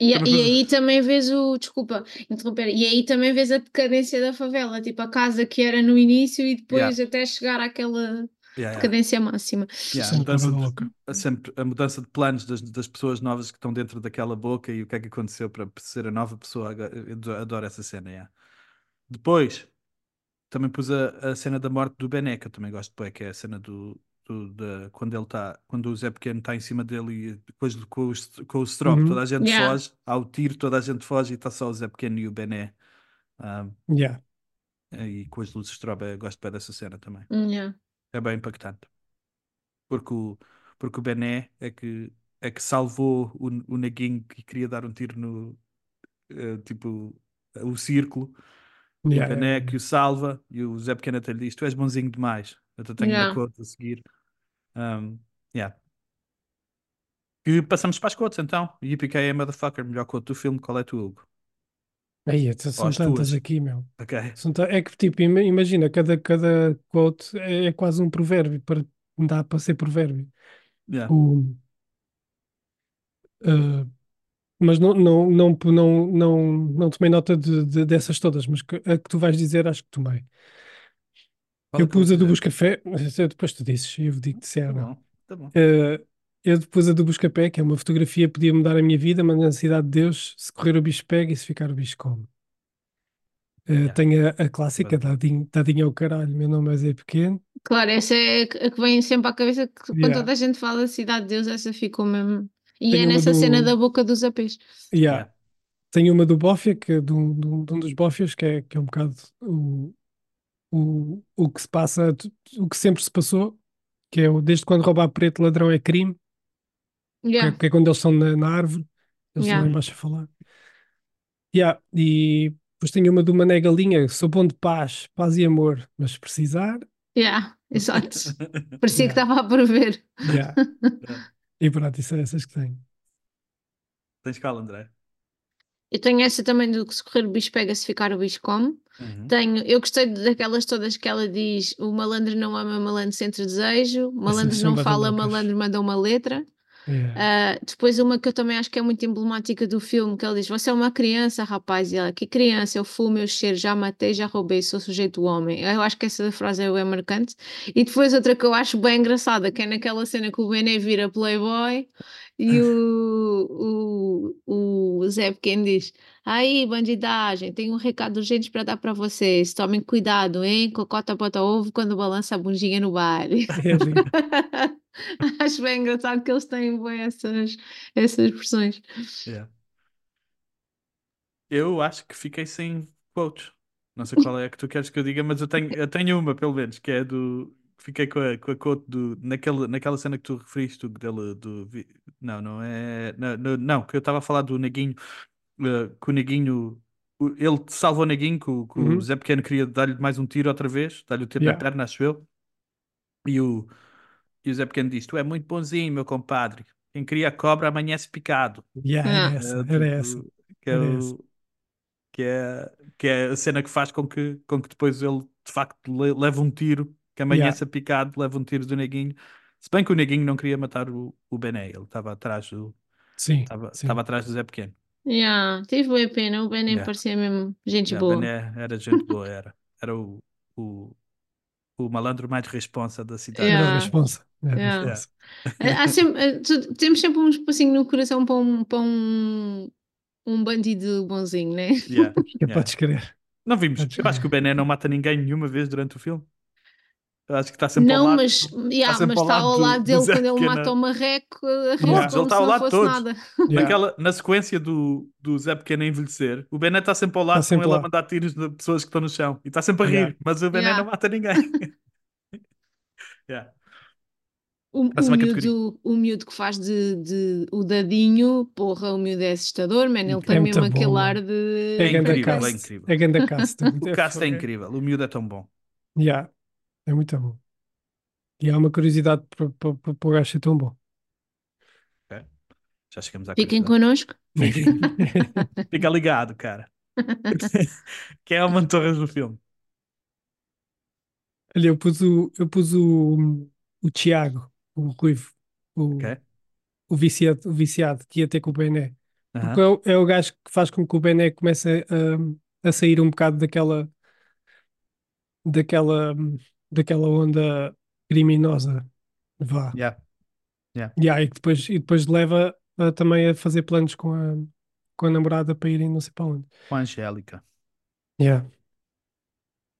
H: E, e aí também vês o. Desculpa interromper. E aí também vês a decadência da favela, tipo a casa que era no início e depois até chegar àquela
A: Yeah, yeah.
H: decadência máxima.
A: Yeah, a,
G: Sempre
A: mudança de, a sempre, a mudança de planos das, das pessoas novas que estão dentro daquela boca e o que é que aconteceu para ser a nova pessoa. Eu ado- adoro essa cena. yeah. Depois, também pus a, a cena da morte do Bené, que eu também gosto, bué, que é a cena do, do- da, quando ele está, quando o Zé Pequeno está em cima dele e depois com, o, com o strobe,
G: Uhum.
A: toda a gente
H: Yeah.
A: foge, há o tiro, toda a gente foge e está só o Zé Pequeno e o Bené. Ah,
G: Yeah.
A: e com as luzes eu gosto bem dessa cena também.
H: Yeah.
A: É bem impactante. Porque o, porque o Bené é que, é que salvou o, o neguinho que queria dar um tiro no eh, tipo o círculo. E o
G: Yeah,
A: Bené
G: yeah.
A: que o salva e o Zé Pequeno até lhe diz: Tu és bonzinho demais. Eu te tenho
H: Yeah.
A: uma conta a seguir. Um, yeah. E passamos para as quotes então. Yippee motherfucker, melhor quote do filme. Qual é tu, Hugo?
G: Aí, então são
A: as
G: tantas
A: tuas.
G: aqui, meu.
A: Ok.
G: São ta- É que, tipo, ima- imagina, cada, cada quote é, é quase um provérbio, para, dá para ser provérbio.
A: Yeah.
G: O, ah, mas não, não, não, não, não, não tomei nota de, de- dessas todas, mas que- a que tu vais dizer, acho que tomei.
A: Qual
G: Eu pus a do? Buscafé, depois tu dizes, eu digo-te se é
A: Tá
G: ou não.
A: bom, tá bom.
G: Eh, eu pus a do Buscapé, que é uma fotografia, podia mudar a minha vida, mas na cidade de Deus, se correr o bicho pega e se ficar o bicho come.
A: Yeah.
G: Tem a, a clássica, dadinho, dadinho ao caralho, meu nome é Zé Pequeno.
H: Claro, essa é a que vem sempre à cabeça que quando
G: Yeah.
H: toda a gente fala Cidade de Deus, essa ficou mesmo. E
G: Tem
H: é nessa
G: do-
H: cena da boca dos apês.
G: Yeah.
A: Yeah.
G: Tem uma do Bófia, que é de um, de um- de um dos Bófias, que é, que é um bocado o, o, o que se passa, o que sempre se passou, que é o desde quando roubar preto ladrão é crime, que, é,
H: Yeah.
G: que é quando eles estão na, na árvore, eles
H: Yeah.
G: estão lá embaixo a falar. Yeah. E depois tem uma do Mané Galinha, sou bom de paz, paz e amor, mas se precisar,
H: Yeah, exato. Parecia que
G: Yeah.
H: estava a prever.
G: yeah. E pronto, isso é essas que tenho.
A: Tens qual, André?
H: Eu tenho essa também do que se correr o bicho pega, se ficar o bicho come.
A: Uhum.
H: Tenho, eu gostei daquelas todas que ela diz: o malandro não ama, malandro sente desejo, malandro não
G: bué
H: fala,
G: loucas.
H: malandro manda uma letra.
G: Yeah.
H: Ah, depois uma que eu também acho que é muito emblemática do filme, que ele diz, você é uma criança, rapaz, e ela, que criança, eu fumo, eu cheiro, já matei, já roubei, sou sujeito homem. Eu acho que essa frase é bem marcante. E depois outra que eu acho bem engraçada, que é naquela cena que o Bené vira playboy e o, o, o Zé Pequeno diz, aí bandidagem, tenho um recado urgente para dar para vocês, tomem cuidado, hein, cocota bota ovo quando balança a bundinha no baile.
G: É.
H: Acho bem engraçado que eles têm bem essas, essas expressões.
A: Yeah. Eu acho que fiquei sem quotes. Não sei qual é que tu queres que eu diga, mas eu tenho, eu tenho uma, pelo menos, que é do. Fiquei com a, com a quote do. Naquele, naquela cena que tu referiste, dele. Do, não, não é. Não, não, não, que eu estava a falar do Neguinho. eh, que o Neguinho. o- Ele salva o Neguinho, que, o- que o
G: Uhum.
A: Zé Pequeno queria dar-lhe mais um tiro outra vez, dar-lhe o tiro na
G: Yeah.
A: perna, acho eu. E o, e o Zé Pequeno diz: Tu é muito bonzinho, meu compadre. Quem cria cobra amanhece picado.
G: Yeah,
H: Ah.
G: era essa,
A: É,
G: era essa.
A: Que é,
G: Era
A: o- que é, que é a cena que faz com que, com que depois ele de facto le- leve um tiro, que amanhece a picado, leva um tiro do Neguinho. Se bem que o Neguinho não queria matar o, o Bené, ele estava atrás do,
G: Sim,
A: estava, atrás do Zé Pequeno.
H: Yeah, tive boa pena, o Ben nem
A: Yeah.
H: parecia mesmo gente
A: Já,
H: boa.
A: Bené era gente boa, era. Era o, o, o malandro mais responsa da cidade.
G: Era
H: Yeah.
G: responsa. Era a
H: Yeah.
G: responsa.
H: Há sempre, temos sempre um espacinho no coração para um, para um, um bandido bonzinho, né?
A: Yeah,
G: É,
A: yeah.
G: Podes crer.
A: Não vimos.
G: Podes
A: Eu acho que o. Bené não mata ninguém nenhuma vez durante o filme. Eu acho que está sempre ao
H: Não,
A: lado.
H: mas, yeah,
A: sempre
H: mas
A: ao
H: está
A: lado
H: ao
A: do-
H: lado
A: do
H: dele
A: Zé
H: quando ele mata o marreco,
A: Mas
H: ri-se
A: ele
H: como
A: está
H: se
A: ao
H: não
A: lado de
H: fosse
A: todos.
H: nada.
G: Yeah.
A: Naquela, na sequência do, do Zé Pequeno a envelhecer, o Bené está sempre ao lado
G: Tá sempre
A: com ele a mandar tiros de pessoas que estão no chão e está sempre a rir,
G: Yeah.
A: mas o Bené
H: Yeah.
A: não mata ninguém. Yeah.
H: O, o, miúdo, o miúdo que faz de, de- o dadinho, porra, o miúdo é assustador, man. Ele tem
G: É
H: mesmo aquele ar de.
G: É
A: É incrível, é incrível.
G: É cast.
A: O cast é incrível, o miúdo é tão bom.
G: Yeah. É muito bom. E há uma curiosidade para o gajo ser tão bom.
A: Já chegamos à
H: Fiquem
A: curiosidade.
H: connosco.
A: Fica ligado, cara. Quem é o Mantorras do filme?
G: Olha, eu pus o, eu pus o, o Tiago, o Ruivo, o,
A: Ok.
G: o, viciado, o viciado que ia ter com o Bené.
A: Aham.
G: Porque é o, é o gajo que faz com que o Bené comece a, a sair um bocado daquela, daquela, daquela onda criminosa. Vá.
A: Yeah.
G: Yeah, e que depois, e depois leva a- também a fazer planos com a, com a namorada para irem não sei para onde.
A: Com a Angélica.
G: Yeah.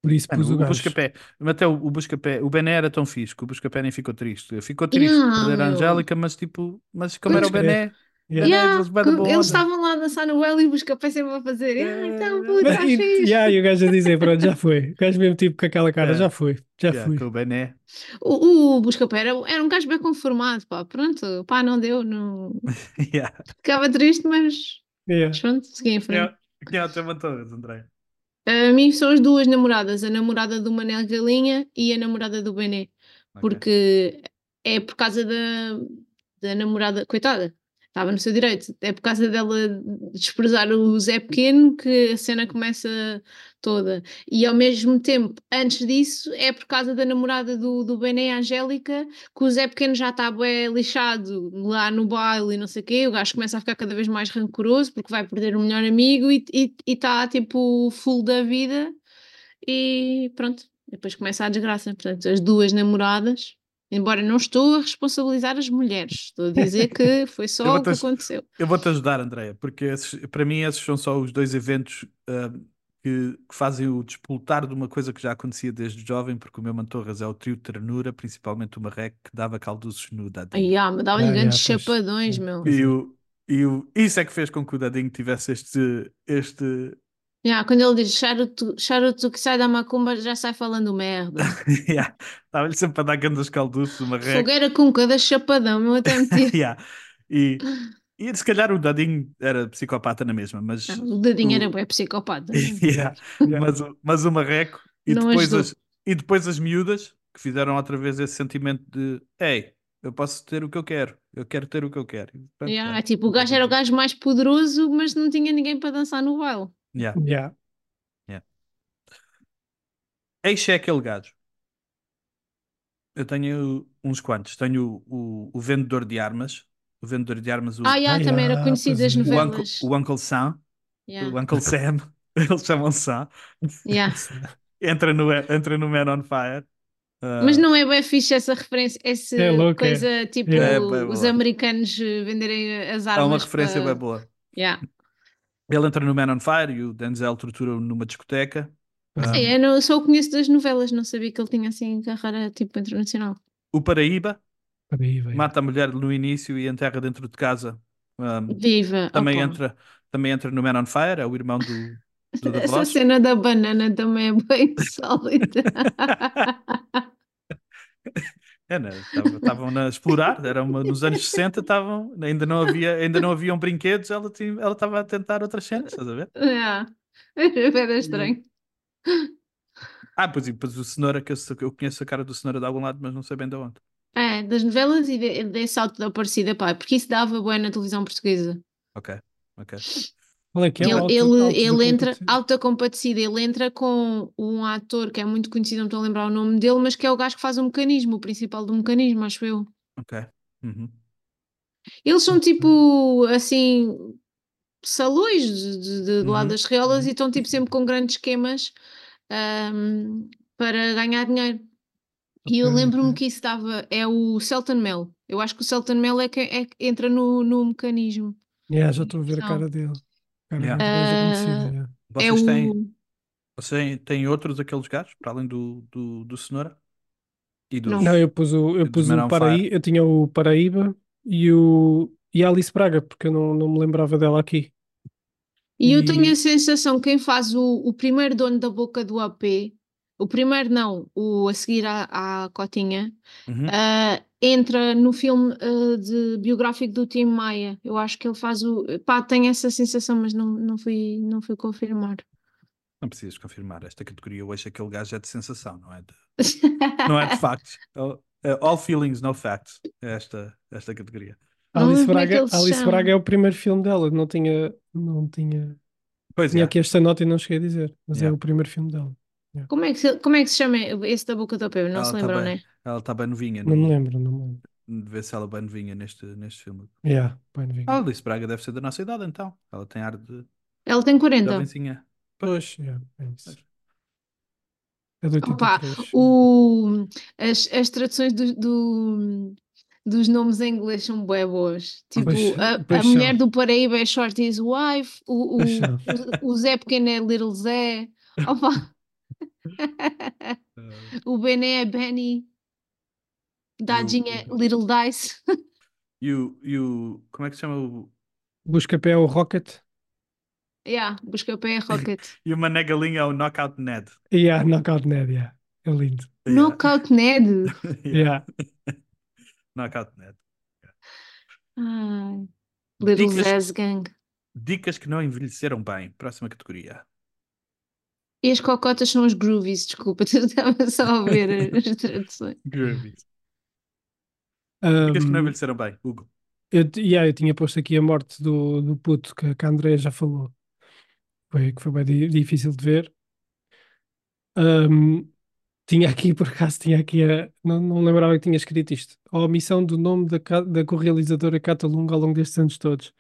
G: Por isso
A: Mano,
G: pus o
A: o. Buscapé, até o, o Buscapé, o Bené era tão fixe que o Buscapé nem ficou triste. Ficou triste
H: Yeah,
A: por perder a. Angélica, mas tipo, mas como era o
G: Podes crer. Yeah.
H: Yeah,
A: eles onda.
H: estavam lá a dançar no Well e o Buscapé sempre a fazer. Ah, então, puto,
G: Mas,
H: estás
G: e, yeah, e o gajo a dizer, pronto, já foi. O gajo mesmo tipo com aquela cara,
A: Yeah.
G: já foi, já
A: Yeah,
G: fui.
A: com o Bené.
H: O, o Buscapé era, era um gajo bem conformado, pá. Pronto, pá, não deu. Não...
A: Yeah.
H: Ficava triste, mas
G: Yeah.
H: mas pronto, segui em frente.
A: Yeah. Quem é o teu Mantorras, André?
H: A mim são as duas namoradas, a namorada do Manel Galinha e a namorada do Bené,
A: Ok.
H: porque é por causa da, da namorada, coitada, estava no seu direito, é por causa dela desprezar o Zé Pequeno que a cena começa toda. E ao mesmo tempo, antes disso, é por causa da namorada do, do Bené, Angélica, que o Zé Pequeno já está bem lixado lá no baile e não sei o quê, o gajo começa a ficar cada vez mais rancoroso porque vai perder o melhor amigo e está tipo full da vida e pronto. depois começa a desgraça. Portanto, as duas namoradas, embora não estou a responsabilizar as mulheres, estou a dizer que foi só o que
A: te-
H: aconteceu.
A: Eu vou-te ajudar, Andréia, porque esses- para mim esses são só os dois eventos ah, que, que fazem o despoltar de uma coisa que já acontecia desde jovem, porque o meu Mantorras é o trio de ternura, principalmente o Marreco, que dava calduços no Dadinho.
H: Ai, ah, me dava-lhe
G: Ah,
H: grandes chapadões, meu.
A: E, o, e o, isso é que fez com que o Dadinho tivesse este, este
H: Yeah, quando ele diz charuto, charuto que sai da macumba, já sai falando merda.
A: yeah, estava-lhe sempre a dar grandes calduços, o Marreco.
H: Fogueira com cada chapadão, meu até meti.
A: Yeah. E, e se calhar o Dadinho era psicopata na mesma, mas,
H: O dedinho
A: O-
H: era bué psicopata.
A: Yeah. Mas, o- mas o Marreco e
H: Não
A: depois, as, e depois as miúdas que fizeram outra vez esse sentimento de ei, eu posso ter o que eu quero, eu quero ter o que eu quero.
H: Yeah,
A: é.
H: tipo, o gajo era o gajo mais poderoso, mas não tinha ninguém para dançar no baile.
A: Yeah.
G: Yeah.
A: Eixe é aquele gajo. Eu tenho uns quantos. Tenho o, o, o vendedor de armas. O vendedor de armas, o,
H: Ah, yeah,
G: Ah,
H: também
G: yeah,
H: era conhecido
G: pois
H: das
G: é.
A: o, Uncle,
H: novelas.
A: o Uncle Sam.
H: Yeah,
A: O Uncle Sam. Eles chamam Sam.
H: yeah.
A: Entra no, entra no Man on Fire. Ah,
H: Mas não é bem fixe essa referência, essa
G: É louco, é.
H: coisa tipo
A: É, bem
H: os
A: boa.
H: americanos venderem as armas.
A: uma referência
H: para-
A: bem boa.
H: Yeah.
A: Ele entra no Man on Fire e o Denzel tortura-o numa discoteca. Ah,
H: É, eu não, só o conheço das novelas, não sabia que ele tinha assim carreira tipo internacional.
A: O Paraíba
G: Para aí, vai.
A: mata a mulher no início e enterra dentro de casa. Ah,
H: Viva!
A: também,
H: opa.
A: entra, também entra no Man on Fire, é o irmão do, do
H: Essa cena da banana também é bem sólida.
A: É? Estavam a explorar, era uma, nos anos 60 estavam, ainda não havia, ainda não haviam brinquedos, ela tinha, ela estava a tentar outras cenas, estás a ver?
H: yeah. Era estranho.
A: Ah, pois depois o Cenoura, que eu, eu conheço a cara do Cenoura de algum lado, mas não sei bem de onde.
H: É, das novelas e de- desse salto da Aparecida, pá, porque isso dava bué na televisão portuguesa.
A: Ok, ok.
G: Qual é que é?
H: Ele,
G: Alto-
H: ele,
G: Alto da
H: ele entra,
G: Compadecida?
H: alta compadecida, ele entra com um ator que é muito conhecido, não estou a lembrar o nome dele, mas que é o gajo que faz o mecanismo, o principal do mecanismo, acho eu.
A: Ok. Uhum.
H: Eles são tipo, assim, salões de, de, de- de lá
A: Uhum,
H: das reolas e estão tipo sempre com grandes esquemas ahm, para ganhar dinheiro. E eu lembro-me que isso estava, é o Celton Mel. Eu acho que o Celton Mel é que, é que entra no, no mecanismo.
G: Yeah, já estou a ver a
H: Não.
G: cara dele.
A: Yeah.
H: Ah,
G: conhecida, yeah.
H: é
A: Vocês
H: o.
A: têm, vocês têm outros daqueles gajos, para além do, do, do Cenoura? E dos...
H: Não.
G: Eu pus o, eu pus o
A: on
G: Paraí, eu tinha o Paraíba e, o, e a Alice Braga, porque eu não, não me lembrava dela aqui.
H: E eu
G: E-
H: tenho a sensação que quem faz o, o primeiro dono da boca do AP, o primeiro não, o a seguir à, à Cotinha,
A: Uhum.
H: ah, entra no filme ah, de biográfico do Tim Maia. Eu acho que ele faz o. Pá, tenho essa sensação, mas não, não, fui, não fui confirmar.
A: Não precisas confirmar, esta categoria hoje aquele gajo é de sensação, não é de, não é de factos. All, eh, all feelings, no facts. É esta, esta categoria.
H: Não
G: Alice
H: é
G: Braga,
H: se
G: Alice
H: chama.
G: Braga é o primeiro filme dela, não tinha, não tinha,
A: Pois
G: tinha
A: é.
G: aqui esta nota e não cheguei a dizer, mas é
A: Yeah.
G: o primeiro filme dela.
H: Como é, que se, como é que se chama esse da boca do AP? Não
A: Ela
H: se
A: tá
H: lembram,
A: bem.
H: né?
A: Ela está bem novinha.
G: Não me
A: No,
G: lembro, não me lembro.
A: de ver se ela bem novinha neste, neste filme.
G: Yeah, bem vindo.
A: A Alice Braga deve ser da nossa idade, então. Ela tem ar de
H: Ele tem 40.
A: jovenzinha.
G: Pois, yeah, é isso. É de
H: Opa,
G: 83.
H: o, as, as traduções do, do- dos nomes em inglês são bué boas. Tipo,
G: Pois-
H: a, a
G: pois
H: mulher
G: são.
H: do Paraíba é Shorty's wife, o, o, o, o Zé Pequeno é Little Zé, Opa, o Bené é Benny, Dadinha é
A: o-
H: Little Dice.
A: E o, e o. Como é que se chama o.
G: Busca pé o Rocket.
H: yeah, busca pé é Rocket.
A: E o Mané Galinha é o Knockout Ned.
G: Yeah, Knockout Ned, yeah. É lindo.
A: Yeah.
H: Knockout Ned.
A: Yeah.
G: Yeah.
A: Knockout Ned.
H: Ai, Little
A: Dicas-
H: Zé's Gang.
A: Dicas que não envelheceram bem. Próxima categoria.
H: E as cocotas são os groovies, desculpa, eu estava só a ver as traduções.
A: Groovies. Dicas que não
G: Um,
A: envelheceram bem. Hugo.
G: eu, yeah, eu tinha posto aqui a morte do, do puto que, que a Andrea já falou. Foi, que foi bem di- difícil de ver. Um, tinha aqui, por acaso, tinha aqui a. Não, não lembrava que tinha escrito isto. A omissão do nome da, da co-realizadora Cata Lunga ao longo destes anos todos.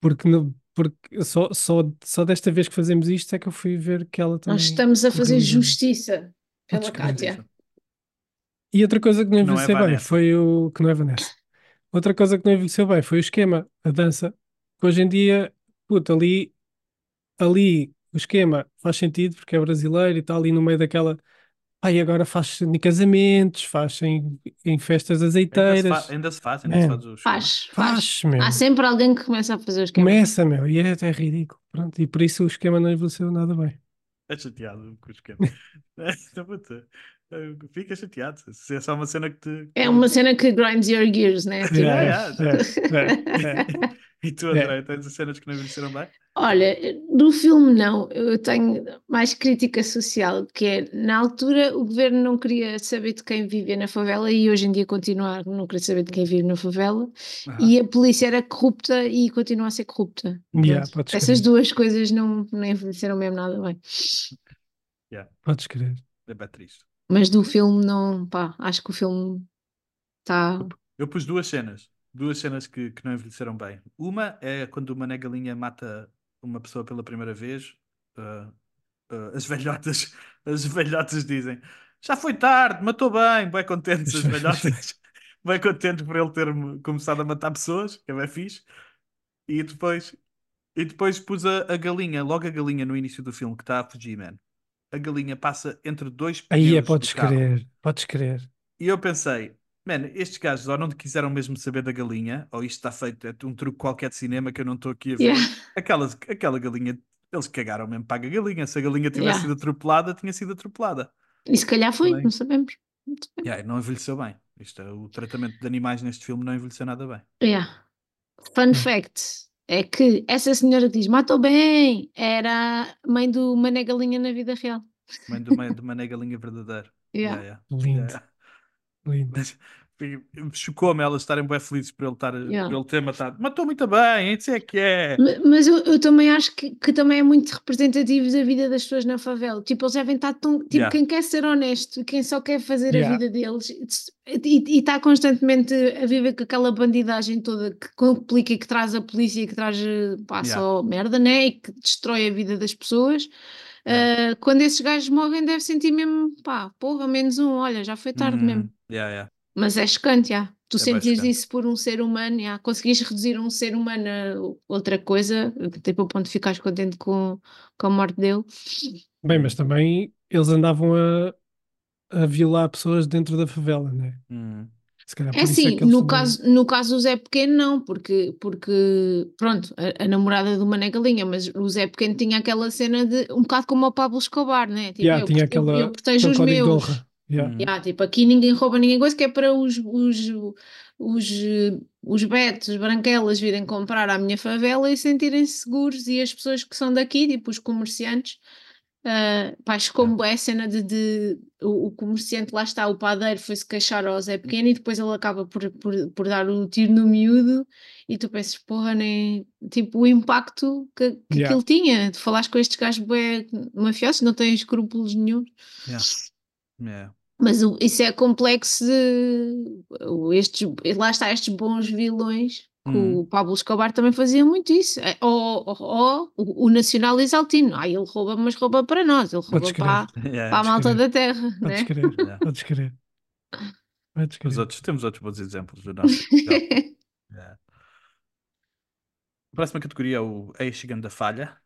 G: Porque, no- porque só, só, só desta vez que fazemos isto é que eu fui ver que ela também.
H: Nós estamos a fazer
G: co-realizou.
H: justiça. Pela
G: crer.
H: Kátia.
G: E outra coisa que não
A: Não é
G: envelheceu bem
A: Vanessa.
G: foi o. Que não é Vanessa. Outra coisa que não envelheceu bem foi o esquema, a dança. Que hoje em dia, puta, ali, ali o esquema faz sentido porque é brasileiro e está ali no meio daquela. Ai, agora faz em casamentos, faz em, em festas
A: Ainda se,
G: azeiteiras.
A: fa- ainda se faz, ainda se
G: Man.
A: faz o esquema.
H: Faz, faz.
G: Faz, meu.
H: Há sempre alguém que começa a fazer os esquemas.
G: Começa, meu, e é até ridículo. Pronto, e por isso o esquema não envelheceu nada bem.
A: É chateado com o esquema. Então, puta, eh, Fica chateado. Se é só uma cena que te.
H: É uma cena que grinds your gears, né? Tipo,
G: É, é, é, é.
A: E tu,
G: É.
A: André, tens as cenas que não envelheceram bem?
H: Olha, do filme não, eu tenho mais crítica social, que é, na altura o governo não queria saber de quem vivia na favela e hoje em dia continua a não querer saber de quem vive na favela e a polícia era corrupta e continua a ser corrupta.
G: Yeah,
H: Essas
G: crer.
H: duas coisas não, não envelheceram mesmo nada bem.
G: Podes crer.
A: É bem triste.
H: Mas do filme não, pá, acho que o filme tá está...
A: Eu pus duas cenas. Duas cenas que, que não envelheceram bem. Uma é quando uma negalinha mata uma pessoa pela primeira vez. ah, ah, as velhotas, as velhotas dizem já foi tarde, matou bem, bem contentes as velhotas. bem contentes por ele ter começado a matar pessoas, que é bem fixe. E depois, e depois pus a, a galinha, logo a galinha no início do filme que está a fugir, man. A galinha passa entre dois
G: Aí é,
A: pneus
G: podes crer, podes crer.
A: E eu pensei, man, estes gajos ou não quiseram mesmo saber da galinha, ou isto está feito, é um truque qualquer de cinema que eu não estou aqui a ver.
H: Yeah.
A: Aquela, aquela galinha, eles cagaram mesmo para a galinha. Se a galinha tivesse
H: Yeah.
A: sido atropelada, tinha sido atropelada.
H: E se calhar foi,
A: Bem.
H: não sabemos. Bem.
A: Yeah, não envelheceu bem. Isto é, o tratamento de animais neste filme não envelheceu nada bem.
H: Yeah. Fun fact é que essa senhora diz matou bem era mãe do Mané Galinha na vida real.
A: Mãe de uma, de uma galinha verdadeira.
H: Yeah.
A: Yeah,
G: Lindo,
A: yeah, Mas, Chocou-me elas estarem bem felizes por ele, estar,
H: Yeah.
A: por ele ter matado. Matou muito bem, isso é que é.
H: Ma- Mas eu, eu também acho que, que também é muito representativo da vida das pessoas na favela. Tipo, eles devem estar tão. Tipo,
A: Yeah.
H: quem quer ser honesto, quem só quer fazer
G: Yeah.
H: a vida deles e está constantemente a viver com aquela bandidagem toda que complica e que traz a polícia e que traz pá,
A: Yeah.
H: só merda, né? E que destrói a vida das pessoas.
A: Yeah.
H: Ah, quando esses gajos morrem, deve sentir mesmo, pá, porra, menos um, olha, já foi tarde
A: Hum,
H: mesmo.
A: Yeah, yeah.
H: Mas é chocante, já. Tu
A: É
H: sentires isso por um ser humano, já. Conseguires reduzir um ser humano a outra coisa, tipo a ponto de ficares contente com, com a morte dele.
G: Bem, mas também eles andavam a, a violar pessoas dentro da favela, né?
A: Hum.
G: Se calhar por
H: É assim,
G: eles
H: no
G: também-
H: caso, no caso do Zé Pequeno não, porque, porque pronto, a, a namorada do Mané Galinha, mas o Zé Pequeno tinha aquela cena de, um bocado como o Pablo Escobar, né? Tipo,
G: Yeah,
H: eu,
G: tinha
H: eu-
G: aquela,
H: eu protejo os meus.
G: Yeah.
A: Hum.
H: Yeah, tipo, aqui ninguém rouba ninguém coisa, que é para os, os, os, os betos, os branquelas virem comprar à minha favela e sentirem-se seguros e as pessoas que são daqui, tipo os comerciantes, uh, pais como é a cena de, de- o, o comerciante lá está, o padeiro foi-se queixar ao Zé Pequeno e depois ele acaba por, por, por dar o tiro no miúdo e tu pensas, porra, nem tipo o impacto que, que
G: Yeah.
H: aquilo tinha, de falares com estes gajos bué mafiosos, não têm escrúpulos nenhum.
A: Yeah. Yeah.
H: Mas o- isso é complexo de estes, lá está estes bons vilões que
A: Hum.
H: o Pablo Escobar também fazia muito isso. É, Ou, ou- ou o, o Nacional Exaltino. Ah, ele rouba, mas rouba para nós, ele rouba para,
A: Yeah.
H: para a malta da terra,
G: Podes
H: né?
G: crer,
A: Yeah.
G: podes crer. Podes
A: Os
G: crer.
A: outros, temos outros bons exemplos do nosso. Yeah. A próxima categoria é o Eixigan da Falha.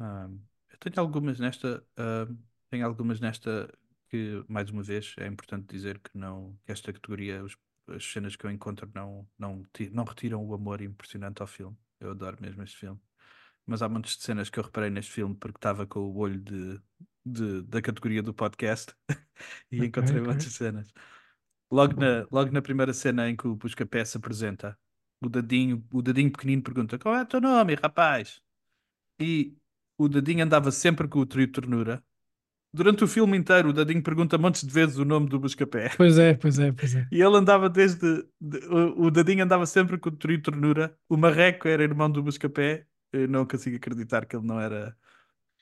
A: Ahm, eu tenho algumas nesta. ahm, tenho algumas nesta que, mais uma vez, é importante dizer que não que esta categoria, os- as cenas que eu encontro não, não, não retiram o amor impressionante ao filme. Eu adoro mesmo este filme. Mas há muitas de cenas que eu reparei neste filme porque estava com o olho de, de- da categoria do podcast e
G: Ok,
A: encontrei
G: ok.
A: muitas cenas. Logo na, logo na primeira cena em que o Buscapé se apresenta, o dadinho, o dadinho pequenino pergunta: Qual é o teu nome, rapaz? E o dadinho andava sempre com o trio de ternura. Durante o filme inteiro, o dadinho pergunta montes de vezes o nome do Buscapé.
G: Pois é, pois é, pois é.
A: E ele andava desde. de- o, o dadinho andava sempre com o trio de ternura. O marreco era irmão do Buscapé. Eu não consigo acreditar que ele não era.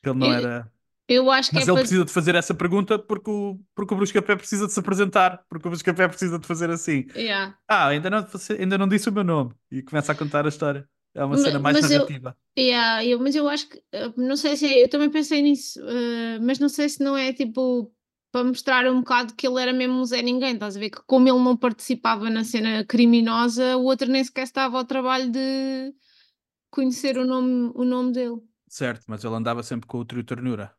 A: Que ele não
H: Eu-
A: era.
H: Eu acho que
A: Mas
H: é
A: ele
H: para.
A: precisa de fazer essa pergunta porque o, porque o Buscapé precisa de se apresentar. Porque o Buscapé precisa de fazer assim.
H: Yeah.
A: Ah, ainda não, ainda não disse o meu nome. E começa a contar a história. É uma
H: Ma-
A: cena mais
H: mas eu-
A: narrativa.
H: Yeah, eu, mas eu acho que, eh, não sei se é- eu também pensei nisso, eh, mas não sei se não é tipo para mostrar um bocado que ele era mesmo um Zé Ninguém, estás a ver? Que como ele não participava na cena criminosa, o outro nem sequer estava ao trabalho de conhecer o nome, o nome dele.
A: Certo, mas ele andava sempre com o trio ternura.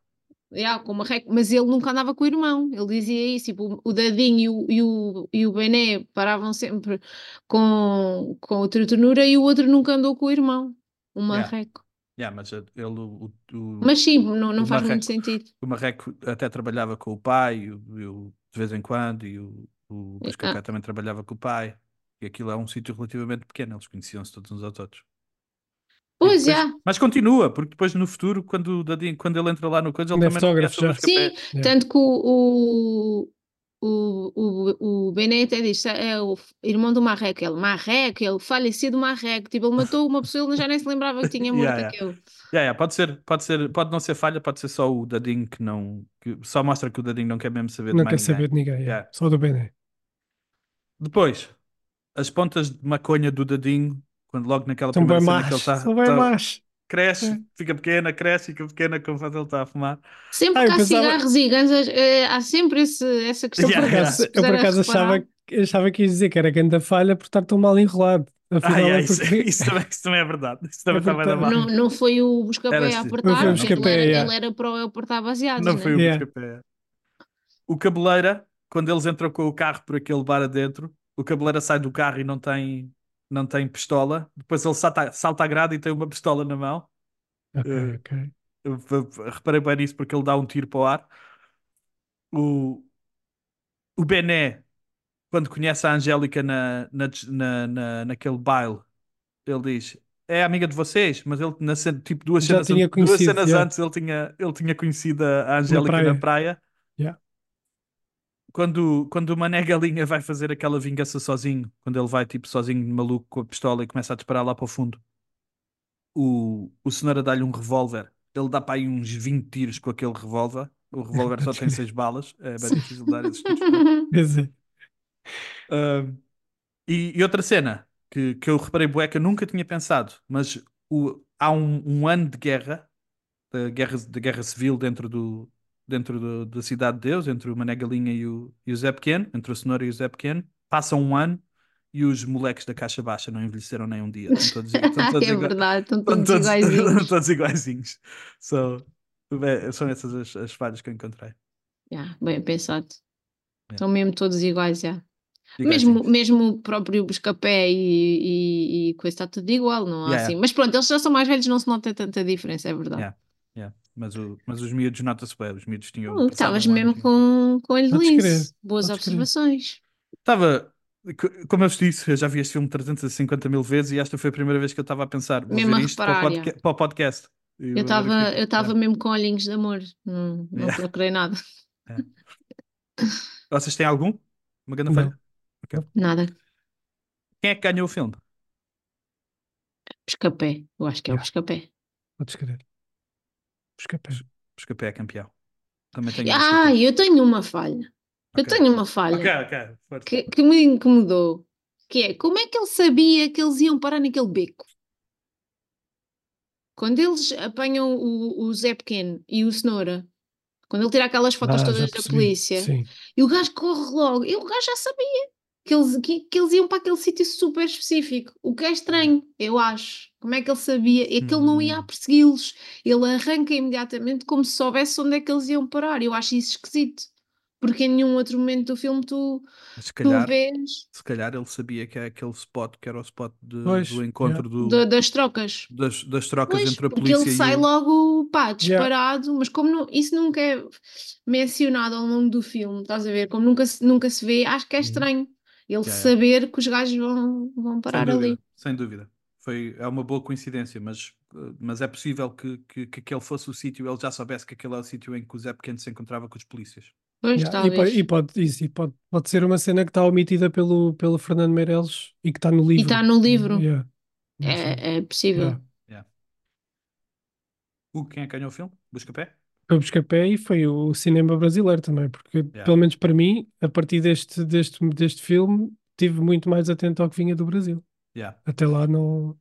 H: Yeah, com uma rec- Mas ele nunca andava com o irmão, ele dizia isso, tipo, o Dadinho e o, e o, e o Bené paravam sempre com, com o trio ternura e o outro nunca andou com o irmão, o
A: Yeah.
H: marreco.
A: Yeah, mas ele, o, o,
H: Mas sim, não, não faz muito
A: marreco.
H: sentido.
A: o Marreco até trabalhava com o pai, o, de vez em quando, e o, o Buscapé
H: Ah.
A: também trabalhava com o pai. E aquilo é um sítio relativamente pequeno, eles conheciam-se todos uns aos outros.
H: Pois,
A: depois-
H: já.
A: Mas continua, porque depois no futuro, quando, quando ele entra lá no coisa, ele
G: Ele é
A: também não
G: já.
A: Buscapé.
H: Sim,
G: Yeah.
H: tanto que o, o, o, o, o Bené até diz, é o irmão do Marreco, ele, Marreco, ele falecido Marreco, tipo, ele matou uma pessoa, ele já nem se lembrava que tinha morto
A: Yeah, yeah.
H: aquele.
A: Yeah, yeah, pode ser, pode ser, pode não ser falha, pode ser só o Dadinho que não, que só mostra que o Dadinho não quer mesmo saber de
G: Não quer
A: ninguém.
G: saber de ninguém, é.
A: Yeah.
G: só do Bené.
A: Depois, as pontas de maconha do Dadinho, quando logo naquela
G: bem
A: primeira cena que ele está,
G: são bem más.
A: cresce,
G: É.
A: fica pequena, cresce, fica pequena conforme ele está a fumar.
H: Sempre
G: Ah, eu
H: que há
G: pensava-
H: cigarros e ganzas, eh, há sempre esse, essa
G: Eu
H: questão.
A: Yeah,
G: por acaso, eu por
H: puser a
G: acaso achava, achava que ia dizer que era grande falha por estar tão mal enrolado. Afinal,
A: Ah, yeah,
G: é
A: isso,
G: porque...
A: isso também, isso também é verdade. Isso também
G: É
A: está bem da.
H: Não, não foi o Buscapé a
A: assim.
H: apertar,
G: Não foi o
H: ele, era,
G: yeah.
H: ele era para o apertar baseados,
A: Não
H: né?
A: foi o
G: Yeah.
A: Buscapé. O Cabeleira, quando eles entram com o carro por aquele bar adentro, o Cabeleira sai do carro e não tem, não tem pistola. Depois ele salta, salta a grade e tem uma pistola na mão.
G: Ok,
A: Eh,
G: ok.
A: Eu reparei bem nisso porque ele dá um tiro para o ar. O, o Bené, quando conhece a Angélica na, na, na, na- naquele baile, ele diz: É amiga de vocês, mas ele, na tipo, duas
G: Já
A: cenas, duas cenas
G: yeah.
A: antes, ele tinha, ele tinha conhecido a Angélica
G: praia.
A: na praia. Quando, quando o Mané Galinha vai fazer aquela vingança sozinho, quando ele vai tipo sozinho, maluco, com a pistola e começa a disparar lá para o fundo, o, o Cenoura dá-lhe um revólver. Ele dá para aí uns 20 tiros com aquele revólver. O revólver só tem 6 balas, é bem difícil dar esses tiros. Ahm, e, e outra cena que, que eu reparei, bué, que eu nunca tinha pensado, mas o, há um, um ano de guerra, da guerra, da guerra civil dentro, do, dentro do- da Cidade de Deus, entre o Mané Galinha e o, e o Zé Pequeno, entre o Cenoura e o Zé Pequeno, passa um ano e os moleques da Caixa Baixa não envelheceram nem um dia. Estão todos, estão todos
H: é verdade, estão todos
A: todos-
H: iguaizinhos.
A: todos iguaizinhos. So, é, são essas as, as falhas que eu encontrei.
H: Yeah, bem pensado.
A: Yeah.
H: Estão mesmo todos iguais, já.
A: Iguaizinhos.
H: Mesmo, mesmo o próprio Buscapé e, e, e coisa está tudo igual, não há
A: Yeah,
H: assim.
A: yeah.
H: Mas pronto, eles já são mais velhos, não se nota tanta diferença, é verdade.
A: Yeah. Mas, o, mas os miúdos nota-se bem, os miúdos tinham.
H: Hum, Estavas mesmo com, com olho de
G: Podes crer,
H: lince. Boas observações.
A: Estava, co- como eu vos disse, eu já vi este filme 350 mil vezes e esta foi a primeira vez que eu estava a pensar, vou
H: Mesmo
A: ver
H: a
A: isto para o, podca- para o podcast.
H: Eu estava eu estava
A: Yeah.
H: mesmo com olhinhos de amor, não, não
A: Yeah.
H: procurei nada.
A: Vocês têm algum? Uma grande
G: Não.
A: falha?
H: Nada.
A: Quem é que ganhou o filme?
H: Buscapé, eu acho que é o
G: Yeah.
H: Buscapé.
G: podes crer. Escapé.
A: Escapé é campeão. Também tenho
H: Ah, eu tenho uma falha. Eu
A: Ok.
H: tenho uma falha.
A: Ok, ok. força.
H: que, que me incomodou, que é como é que ele sabia que eles iam parar naquele beco? Quando eles apanham o, o Zé Pequeno e o Cenoura, quando ele tira aquelas fotos
G: Ah,
H: todas da polícia,
G: Sim.
H: e o gajo corre logo, e o gajo já sabia que eles, que, que eles iam para aquele sítio super específico, o que é estranho, eu acho. Como é que ele sabia? É que ele não ia a
A: Hum.
H: persegui-los, ele arranca imediatamente como se soubesse onde é que eles iam parar. Eu acho isso esquisito, porque em nenhum outro momento do filme tu,
A: Se
H: tu
A: calhar,
H: vês
A: se calhar ele sabia que é aquele spot que era o spot de-
G: Pois,
A: do encontro do-
H: da- das trocas.
A: das, das trocas
H: Pois,
A: entre a
H: porque
A: polícia
H: ele
A: e
H: sai logo, pá, disparado, mas como não- isso nunca é mencionado ao longo do filme, estás a ver? Como nunca se, nunca se vê, acho que é estranho ele.
A: Yeah, yeah.
H: saber que os gajos vão, vão
A: Sem
H: parar
A: dúvida,
H: ali.
A: sem dúvida. Foi, é uma boa coincidência, mas, eh, mas é possível que, que, que aquele fosse o sítio, ele já soubesse que aquele é o sítio em que o Zé Pequeno se encontrava com os polícias.
H: Pois,
G: Yeah, E, pode, e, pode, isso, e pode, pode ser uma cena que está omitida pelo, pelo Fernando Meirelles e que está no livro.
H: está no livro.
G: Yeah.
H: É, é possível.
G: Yeah.
A: O quem é que ganhou o filme? Buscapé?
G: Foi o Buscapé e foi o cinema brasileiro também, porque pelo menos para mim, a partir deste, deste, deste filme, estive muito mais atento ao que vinha do Brasil.
A: Yeah.
G: Até lá não.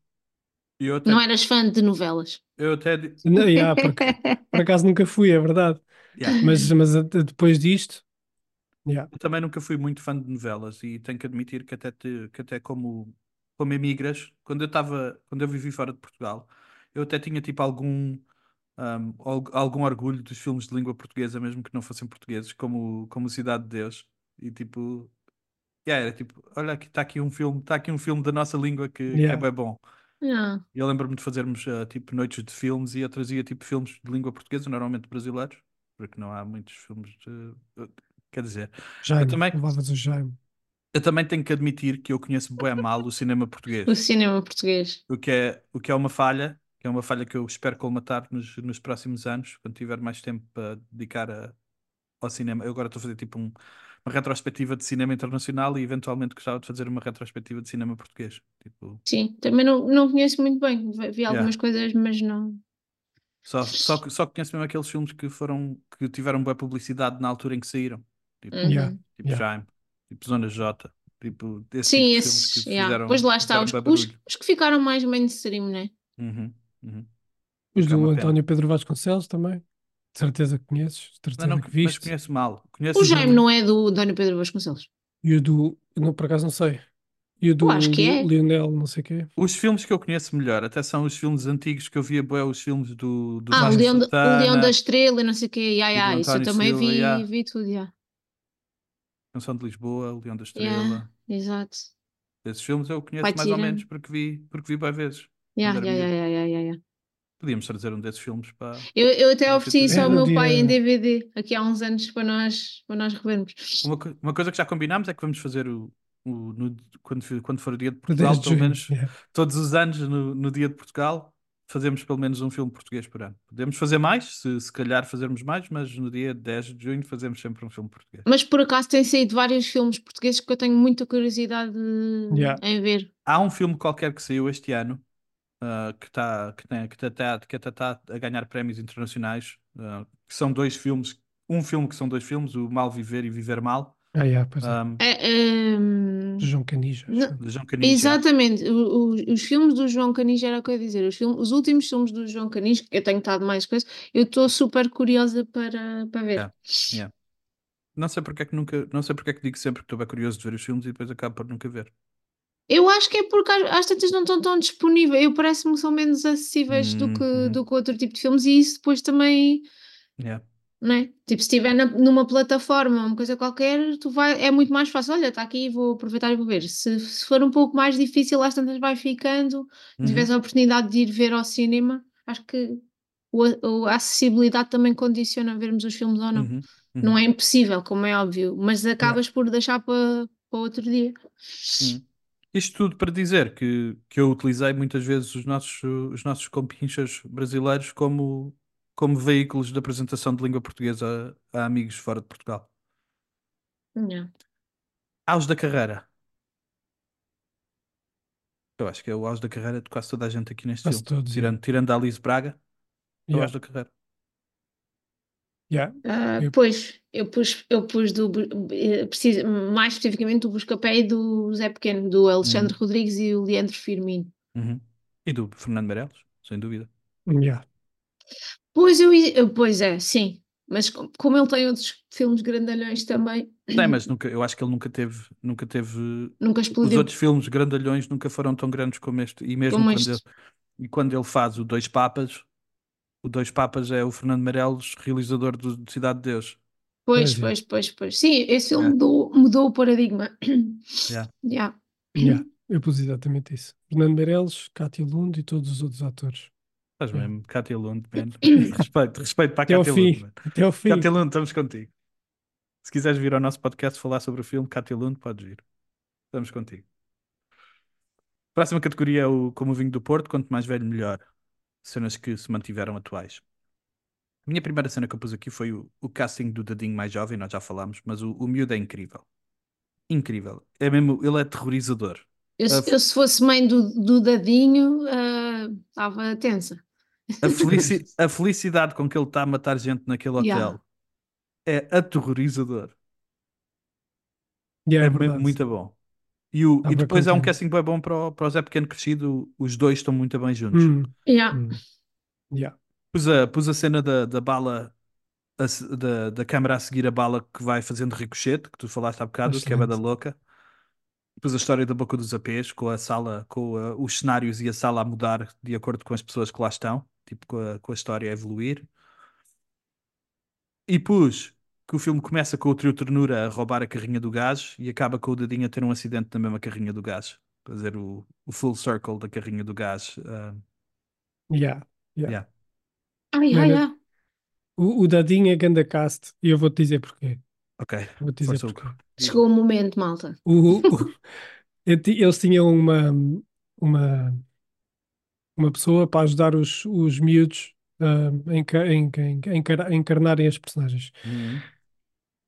A: Eu até,
H: Não eras fã de novelas?
A: eu até
G: Não, yeah, por, por acaso nunca fui, é verdade.
A: Yeah.
G: Mas, mas a- depois disto, yeah.
A: Eu também nunca fui muito fã de novelas e tenho que admitir que até, te- que até como, como emigras, quando eu estava, quando eu vivi fora de Portugal, eu até tinha tipo algum, al- algum orgulho dos filmes de língua portuguesa, mesmo que não fossem portugueses, como, como Cidade de Deus. E tipo, yeah, era tipo, olha aqui está aqui um filme, está aqui um filme da nossa língua que, que é
G: Yeah.
A: bem bom.
H: Ah,
A: E eu lembro-me de fazermos ah, tipo noites de filmes e eu trazia tipo filmes de língua portuguesa, normalmente brasileiros, porque não há muitos filmes de... Quer dizer,
G: Jaime,
A: também-
G: o Jaime.
A: eu também tenho que admitir que eu conheço bem mal o cinema português,
H: o cinema português.
A: o que é, o que é uma falha, que é uma falha que eu espero colmatar nos, nos próximos anos, quando tiver mais tempo para dedicar a- ao cinema. Eu agora estou a fazer tipo um- uma retrospectiva de cinema internacional e eventualmente gostava de fazer uma retrospectiva de cinema português. Tipo,
H: Sim, também não, não conheço muito bem. Vi- algumas
A: Yeah.
H: coisas, mas não.
A: só, só, só conheço mesmo aqueles filmes que foram, que tiveram boa publicidade na altura em que saíram. Tipo,
H: Uhum.
G: Yeah.
A: tipo
G: Yeah.
A: Jaime, tipo Zona J, tipo esse
H: Sim,
A: tipo de
H: esses.
A: filmes que
H: yeah.
A: fizeram,
H: Pois lá está, os, os, os que ficaram mais mainstream, né?
A: Uhum, uhum.
G: Os
A: Que é
G: do
A: uma pena.
G: António Pedro Vasconcelos também. De certeza que conheces, de
A: Não,
G: certeza
A: não,
G: que
A: mas
G: viste.
A: conheço mal. Conheço
H: O Jaime não é do Dónio Pedro Vasconcelos.
G: E o do. Não, por acaso não sei. E o do
H: acho que é.
G: Lionel, não sei o quê.
A: Os filmes que eu conheço melhor, até são os filmes antigos que eu via, bué, os filmes do, do
H: Ah, o
A: Vasco
H: Leão, da- o
A: Santana,
H: Leão da Estrela e não sei o quê. Ya,
A: E
H: ya,
A: do
H: isso eu
A: António
H: também
A: Silva,
H: vi,
A: ya.
H: vi tudo, ya.
A: Canção de Lisboa, O Leão da Estrela.
H: Yeah, exato.
A: Esses filmes eu conheço
H: Vai
A: mais ou menos porque vi, porque vi bué vezes.
H: Ya,
A: Quando
H: ya,
A: era
H: ya,
A: miúdo.
H: ya, ya, ya, ya.
A: Podíamos trazer um desses filmes para.
H: Eu, eu até ofereci isso ao meu pai em DVD aqui há uns anos para nós, para nós revermos.
A: Uma, uma coisa que já combinámos é que vamos fazer o, o- no- quando, quando for o dia de Portugal,
G: 10 de
A: pelo
G: junho.
A: menos
G: yeah.
A: todos os anos, no, no dia de Portugal, fazemos pelo menos um filme português por ano. Podemos fazer mais, se, se calhar fazermos mais, mas no dia 10 de junho fazemos sempre um filme português.
H: Mas por acaso têm saído vários filmes portugueses que eu tenho muita curiosidade
G: Yeah.
H: em ver.
A: Há um filme qualquer que saiu este ano ah, que está que tem, que tá- tá- que até está a ganhar prémios internacionais, ah, que são dois filmes, um filme que são dois filmes, o Mal Viver e Viver Mal,
G: Ah, yeah, pois é.
A: ah,
H: É,
G: João Canija.
A: João Canija.
H: Exatamente, o- o- os filmes do João Canis era o que eu ia dizer, os, filmes, os últimos filmes do João Canis, eu tenho estado mais coisas, eu estou super curiosa para, para ver.
A: Yeah. Não sei porque é que nunca, não sei porque é que digo sempre que estou bem curioso de ver os filmes e depois acabo por nunca ver.
H: Eu acho que é porque às tantas não estão tão disponíveis, eu parece-me que são menos acessíveis do que,
A: Uhum.
H: do que outro tipo de filmes e isso depois também,
A: Yeah.
H: é? Tipo, se estiver na- numa plataforma, uma coisa qualquer, tu vai, é muito mais fácil, olha, está aqui, vou aproveitar e vou ver. Se, se for um pouco mais difícil, às tantas vai ficando,
A: Uhum.
H: tiveres a oportunidade de ir ver ao cinema, acho que o a, o- a acessibilidade também condiciona vermos os filmes ou não.
A: Uhum. Uhum.
H: Não é impossível, como é óbvio, mas acabas por deixar para, para outro dia.
A: Hum. Isto tudo para dizer que, que eu utilizei muitas vezes os nossos, os nossos compinchas brasileiros como, como veículos de apresentação de língua portuguesa a, a amigos fora de Portugal.
H: Yeah.
A: Aos da carreira. Eu acho que é o Aos da carreira de quase toda a gente aqui neste
G: Quase
A: filme.
G: todos,
A: tirando, tirando a Alice Braga, é o
G: Yeah.
A: Aos da carreira.
G: Yeah.
H: Ah,
G: Eu-
H: Pois, eu pus, eu pus do, eh, preciso, mais especificamente do Buscapé e do Zé Pequeno, do Alexandre Rodrigues e o Leandro Firmino.
A: Uhum. E do Fernando Meirelles, sem dúvida.
G: Yeah.
H: Pois, eu, eu- pois é, sim. Mas com- como ele tem outros filmes grandalhões também,
A: Tem, mas nunca, eu acho que ele nunca teve, nunca teve
H: nunca
A: Os
H: explodiu.
A: outros filmes grandalhões nunca foram tão grandes como este. E mesmo
H: Como
A: quando,
H: este.
A: ele, e quando ele faz o Dois Papas, o Dois Papas é o Fernando Meirelles, realizador do de Cidade de Deus.
H: Pois,
G: Pois é.
H: pois, pois, pois. Sim, esse filme
A: Yeah.
H: mudou, mudou o paradigma.
A: Yeah.
H: Yeah.
G: Yeah. Eu pus exatamente isso. Fernando Meirelles, Cátia Lund e todos os outros atores.
A: Estás
G: Yeah.
A: mesmo, Cátia Lund, man. Respeito, respeito para a Cátia
G: fim.
A: Lund. man.
G: Até ao fim.
A: Cátia Lund, estamos contigo. Se quiseres vir ao nosso podcast falar sobre o filme, Cátia Lund, podes vir. Estamos contigo. Próxima categoria é o Como o Vinho do Porto, quanto mais velho, melhor. Cenas que se mantiveram atuais. A minha primeira cena que eu pus aqui foi o, o casting do Dadinho mais jovem, nós já falámos, mas o, o miúdo é incrível. Incrível. É mesmo, ele é aterrorizador.
H: Eu, se-
A: A-
H: eu, se fosse mãe do, do Dadinho, ah, estava tensa.
A: A, felici- a felicidade com que ele está a matar gente naquele hotel
H: Yeah.
A: é aterrorizador.
G: Yeah,
A: É,
G: é
A: muito bom. E, o,
G: Tá
A: e depois é um casting bem bom para o, para o Zé Pequeno Crescido. Os dois estão muito bem juntos.
G: Hum,
H: Yeah.
G: hum. Yeah.
A: Pus, a, pus a cena da, da bala a da, da câmara a seguir a bala que vai fazendo ricochete, que tu falaste há bocado, que é
G: Excelente.
A: da louca. Depois a história da Boca dos Apês, com a sala, com a- os cenários e a sala a mudar de acordo com as pessoas que lá estão, tipo com a, com a história a evoluir. E depois que o filme começa com o trio Ternura a roubar a carrinha do gás e acaba com o Dadinho a ter um acidente na mesma carrinha do gás. Fazer o, o full circle da carrinha do gás. ah,
G: Yeah, yeah.
A: yeah.
H: Ai, ai,
G: Mano,
H: ai.
G: O, o Dadinho é ganda cast e eu vou-te dizer porquê.
A: Ok,
G: Vou-te dizer
A: força,
G: porquê.
H: Chegou o momento, malta.
G: O, o- eles tinham uma, uma, uma pessoa para ajudar os, os miúdos ah, a em, encarnarem as personagens,
A: Uhum.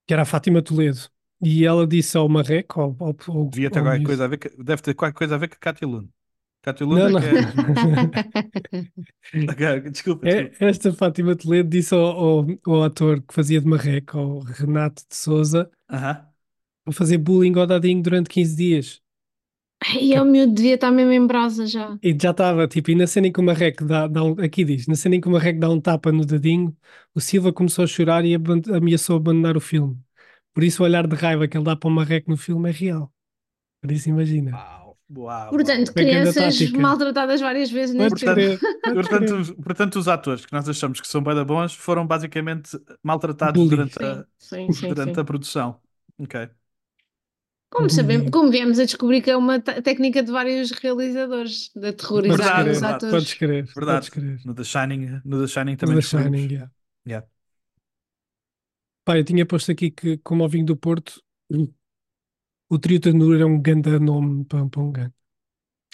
G: Que era a Fátima Toledo. E ela disse ao Marreco, ao, ao, ao,
A: Devia ter
G: ao
A: qualquer coisa a ver, com- deve ter qualquer coisa a ver com a Cátia Luna. Cátia
G: Não,
A: Luna
G: não.
A: que é. Desculpa,
G: É,
A: desculpa.
G: esta Fátima Toledo disse ao, ao, ao ator que fazia de Marreco, ao Renato de Souza,
A: Aham.
G: para fazer bullying ao Dadinho durante 15 dias.
H: E o miúdo devia estar mesmo em brasa já.
G: E já estava, tipo, e na cena em que o Marreco dá, dá um, aqui diz, na cena em que o Marreco dá um tapa no Dadinho, o Silva começou a chorar e aban- ameaçou abandonar o filme. Por isso o olhar de raiva que ele dá para o Marreco no filme é real. Por isso imagina.
A: Uau, uau,
H: Portanto,
A: uau.
G: Bem que anda
H: crianças maltratadas várias vezes neste
G: crer.
A: Portanto, portanto, os atores que nós achamos que são bem da bons foram basicamente maltratados
G: Bullies.
A: durante, a,
H: Sim, sim,
A: durante
H: sim.
A: a produção. Ok.
H: Como, sabemos,
G: Bullying.
H: como viemos a descobrir que é uma técnica de vários realizadores de aterrorizar
A: Verdade,
H: os
A: verdade.
H: atores.
G: podes crer,
A: Verdade.
G: podes crer.
A: No The Shining, no The Shining também
G: The
A: descobrimos.
G: Shining, yeah.
A: Yeah.
G: Pá, eu tinha posto aqui que, como ao vinho do Porto, o Trio Ternura é um ganda nome para, para um gangue.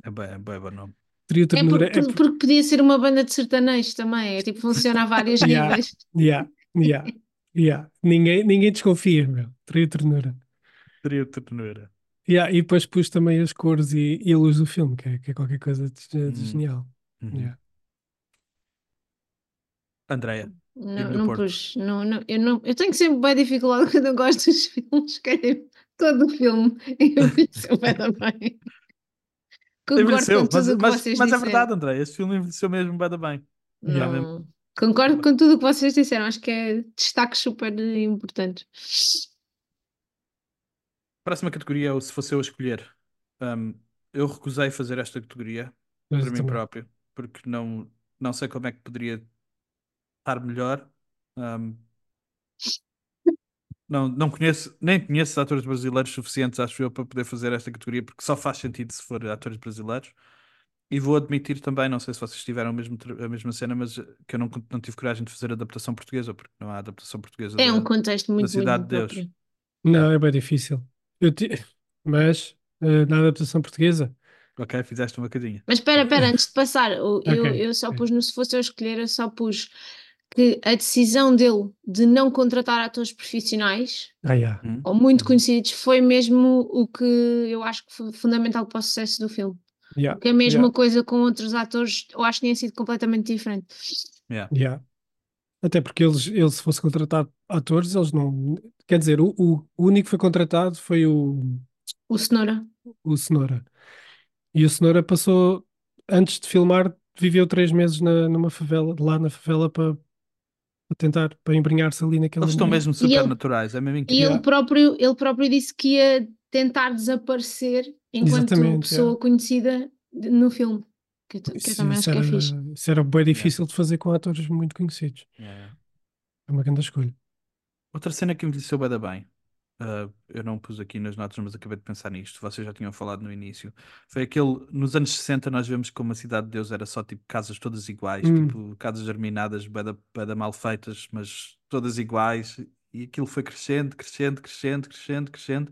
A: É bem, é bem bom nome.
G: Trio
H: É
G: Ternura
H: porque,
G: é,
H: porque- porque podia ser uma banda de sertanejos também, é tipo, funciona a vários
G: Yeah.
H: níveis.
G: Yeah, yeah, yeah. Ninguém, ninguém desconfia, meu. Trio Ternura.
A: Trio Ternura.
G: Yeah, e depois pus também as cores e, e a luz do filme, que é, que é qualquer coisa de, de
A: Hum.
G: genial.
A: Uhum.
G: Yeah.
A: Andreia.
H: Não, não pus, não, não, eu, não, eu tenho sempre bem dificuldade quando eu gosto dos filmes, querem todo o filme envelheceu bem bem. Concordo
A: Envelheceu,
H: com
A: mas,
H: tudo o que
A: mas, mas é verdade, André. Esse filme envelheceu mesmo bem da bem.
H: Não. Concordo com tudo o que vocês disseram, acho que é destaques super importantes.
A: Próxima categoria é o Se Fosse Eu a Escolher. Um, eu recusei fazer esta categoria
G: Mas
A: para mim
G: também.
A: próprio, porque não, não sei como é que poderia estar melhor. Um, não, não conheço, nem conheço atores brasileiros suficientes, acho eu, para poder fazer esta categoria, porque só faz sentido se for atores brasileiros. E vou admitir também, não sei se vocês tiveram a mesma, a mesma cena, mas que eu não, não tive coragem de fazer adaptação portuguesa, porque não há adaptação portuguesa
H: É
A: da-
H: um contexto muito,
A: Cidade
H: muito
A: de Deus.
H: próprio.
G: Não, é bem difícil. Eu ti- Mas eh, na adaptação portuguesa,
A: Ok, fizeste um bocadinho.
H: Mas espera, espera, antes de passar, o- eu,
G: Ok,
H: eu só pus, no se fosse eu escolher, eu só pus que a decisão dele de não contratar atores profissionais
G: ah, yeah.
A: Hum?
H: ou muito conhecidos foi mesmo o que eu acho que foi fundamental para o sucesso do filme.
G: Yeah.
H: Porque a mesma
G: Yeah.
H: coisa com outros atores, eu acho que tinha sido completamente diferente.
A: Yeah.
G: Yeah. Até porque eles, eles, se fosse contratar atores, eles não. Quer dizer, o, o, único que foi contratado foi o,
H: O Cenoura.
G: o Cenoura. E o Cenoura passou, antes de filmar, viveu três meses na, numa favela, lá na favela para, para tentar, para embrenhar-se ali naquele
A: Eles estão mesmo
H: E
A: super
H: ele-
A: naturais, é mesmo
H: E
A: incrível.
H: ele, próprio, ele próprio disse que ia tentar desaparecer enquanto
G: Exatamente,
H: pessoa
G: yeah.
H: conhecida no filme. Que, eu, que eu
G: Isso,
H: também acho
G: isso
H: que é
G: era,
H: fixe.
G: isso era bem difícil de fazer com atores muito conhecidos.
A: Yeah.
G: É uma grande escolha.
A: Outra cena que envelheceu bem da bem, ah, eu não pus aqui nas notas, mas acabei de pensar nisto, vocês já tinham falado no início, foi aquele, nos anos 60 nós vemos como a Cidade de Deus era só tipo casas todas iguais,
G: Hum.
A: tipo casas germinadas, bué da, bué da mal feitas, mas todas iguais, e aquilo foi crescendo, crescendo, crescendo, crescendo, crescendo,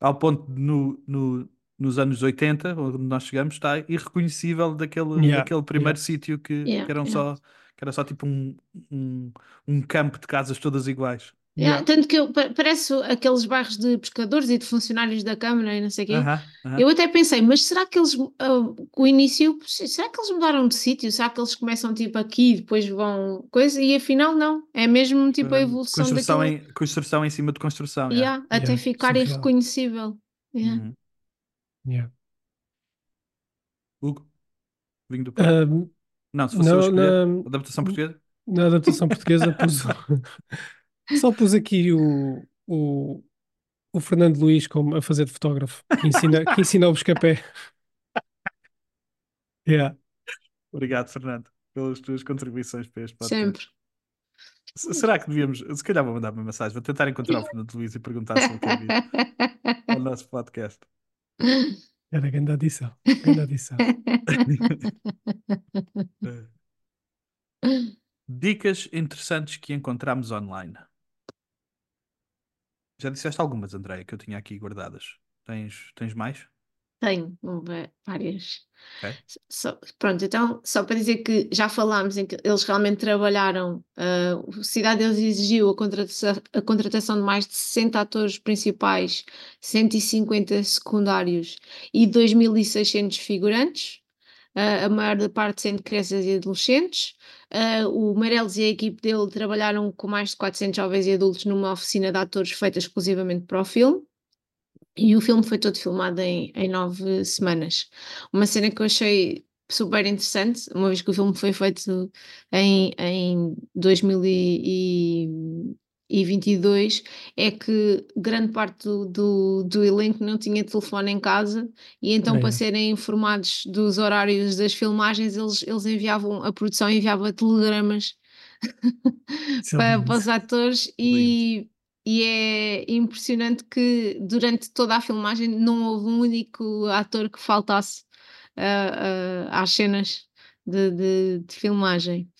A: ao ponto de no, no, nos anos 80, onde nós chegamos, está irreconhecível daquele,
G: Yeah,
A: daquele primeiro
G: yeah.
A: sítio que,
H: Yeah,
A: que eram só, que era só tipo um, um, um campo de casas todas iguais.
H: Yeah, Tanto que eu, pa- parece aqueles bairros de pescadores e de funcionários da Câmara e não sei o quê.
A: Aham, aham.
H: Eu até pensei, mas será que eles, ah, o início, será que eles mudaram de sítio? Será que eles começam tipo aqui e depois vão coisa? E afinal não, é mesmo tipo a evolução
A: construção
H: daquilo.
A: em, construção em cima de construção.
H: Yeah, até
G: Yeah,
H: ficar
G: surreal.
H: irreconhecível. Yeah.
A: Uhum.
G: Yeah.
A: Hugo? Vinho do Porto?
G: Ahm,
A: não, se fosse eu
G: não,
A: escolher,
G: não-
A: adaptação portuguesa?
G: na adaptação portuguesa pus, só pus aqui o, o, o Fernando Luís como a fazer de fotógrafo, que ensina, que ensina o buscapé. Yeah.
A: Obrigado, Fernando, pelas tuas contribuições para este podcast.
H: Sempre.
A: Será que devíamos. Se calhar vou mandar uma mensagem, vou tentar encontrar o Fernando Luís e perguntar se ele quer vir ao nosso podcast.
G: Era grande adição. Grande adição.
A: Dicas interessantes que encontramos online. Já disseste algumas, Andréia, que eu tinha aqui guardadas. Tens, tens mais?
H: Tenho várias. Só- pronto, então, só para dizer que já falámos em que eles realmente trabalharam, ah, a Cidade deles exigiu a contratação, a contratação de mais de 60 atores principais, 150 secundários e 2.600 figurantes, ah, a maior parte sendo crianças e adolescentes. Ah, o Meirelles e a equipe dele trabalharam com mais de 400 jovens e adultos numa oficina de atores feita exclusivamente para o filme. E o filme foi todo filmado em, em nove semanas. Uma cena que eu achei super interessante, uma vez que o filme foi feito em, em 2022, é que grande parte do, do, do elenco não tinha telefone em casa e então para serem informados dos horários das filmagens, eles, eles enviavam, a produção enviava telegramas para, para os atores e, e é impressionante que durante toda a filmagem não houve um único ator que faltasse ah, ah, às cenas de, de- de filmagem.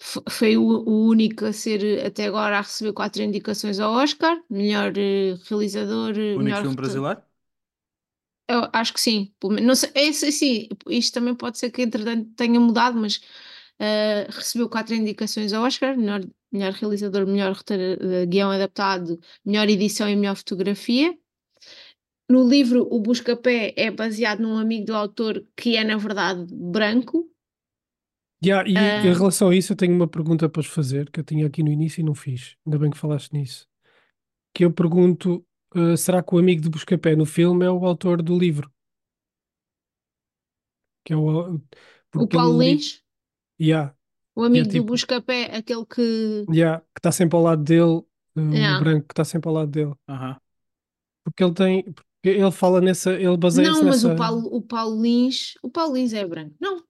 H: F- foi o, o único a ser até agora a receber quatro indicações ao Oscar, melhor eh, realizador, eh,
A: O único
H: melhor
A: filme brasileiro?
H: eu acho que sim. Não sei, é, sim, isto também pode ser que entretanto tenha mudado, mas ah, recebeu quatro indicações ao Oscar: melhor, melhor realizador, melhor roteiro, eh, guião adaptado, melhor edição e melhor fotografia. No livro, o Buscapé é baseado num amigo do autor que é, na verdade, branco.
G: Yeah, e
H: Ah.
G: em relação a isso, eu tenho uma pergunta para vos fazer que eu tinha aqui no início e não fiz. Ainda bem que falaste nisso. Que eu pergunto: uh, será que o amigo de Buscapé no filme é o autor do livro? Que é o,
H: O Paulo Lins,
G: Yeah,
H: o amigo
G: tipo-
H: do Buscapé, aquele que.
G: yeah, que está sempre ao lado dele, uh,
H: Yeah.
G: o branco que está sempre ao lado dele.
A: Aham.
G: Porque ele tem, porque ele fala nessa, ele baseia-se
H: Não, mas
G: nessa.
H: o Paulo, o Paulo Lins. O Paulo Lins é branco. Não.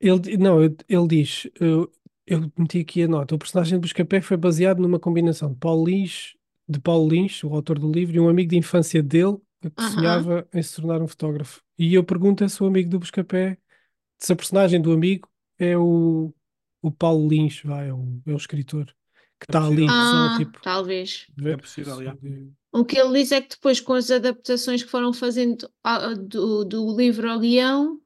G: Ele, não, ele diz, eu, eu meti aqui a nota, o personagem de Buscapé foi baseado numa combinação de Paulo Lins, de Paulo Lins, o autor do livro, e um amigo de infância dele que
H: Aham.
G: sonhava em se tornar um fotógrafo. E eu pergunto a se o amigo do Buscapé, se a personagem do amigo é o, o Paulo Lins, vai, é o, é o escritor, que está ali
A: possível.
G: só
H: Ah,
G: tipo.
H: talvez.
A: É possível, yeah.
H: O que ele diz é que depois, com as adaptações que foram fazendo a- do, do livro ao guião,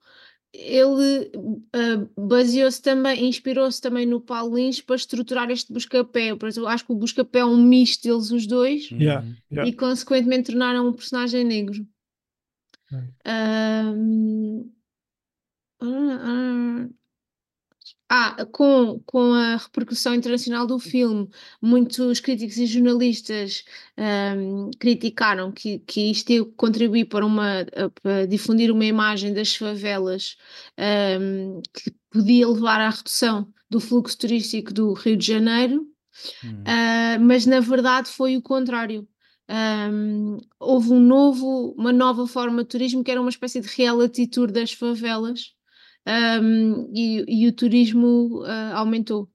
H: ele ah, baseou-se também, inspirou-se também no Paulo Lins para estruturar este Buscapé. Por exemplo, acho que o Buscapé é um misto deles os dois
G: Yeah,
A: Uhum.
G: yeah.
H: e, consequentemente, tornaram um personagem negro.
G: Right.
H: Ahm, ah, com, com a repercussão internacional do filme, muitos críticos e jornalistas ahm, criticaram que, que isto ia contribuir para, uma, para difundir uma imagem das favelas ahm, que podia levar à redução do fluxo turístico do Rio de Janeiro.
A: Hum.
H: Uh, mas na verdade foi o contrário. Um, houve um novo, uma nova forma de turismo que era uma espécie de reality tour das favelas um, e, e o turismo uh, aumentou.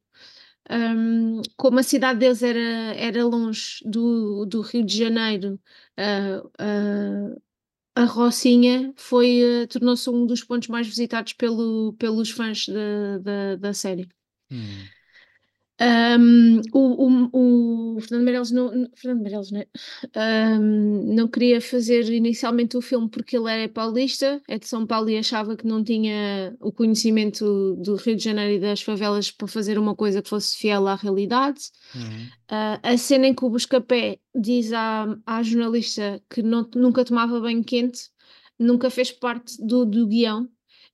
H: Um, como a cidade deles era, era longe do, do Rio de Janeiro, uh, uh, a Rocinha foi, tornou-se um dos pontos mais visitados pelo, pelos fãs da, da, da série.
A: Hum.
H: Um, o, o, o Fernando Meirelles não, não- Fernando Meirelles, né? Um, não queria fazer inicialmente o filme porque ele é paulista, é de São Paulo e achava que não tinha o conhecimento do Rio de Janeiro e das favelas para fazer uma coisa que fosse fiel à realidade.
A: Uhum.
H: Uh, a cena em que o Buscapé diz à, à jornalista que não- nunca tomava banho quente nunca fez parte do, do guião.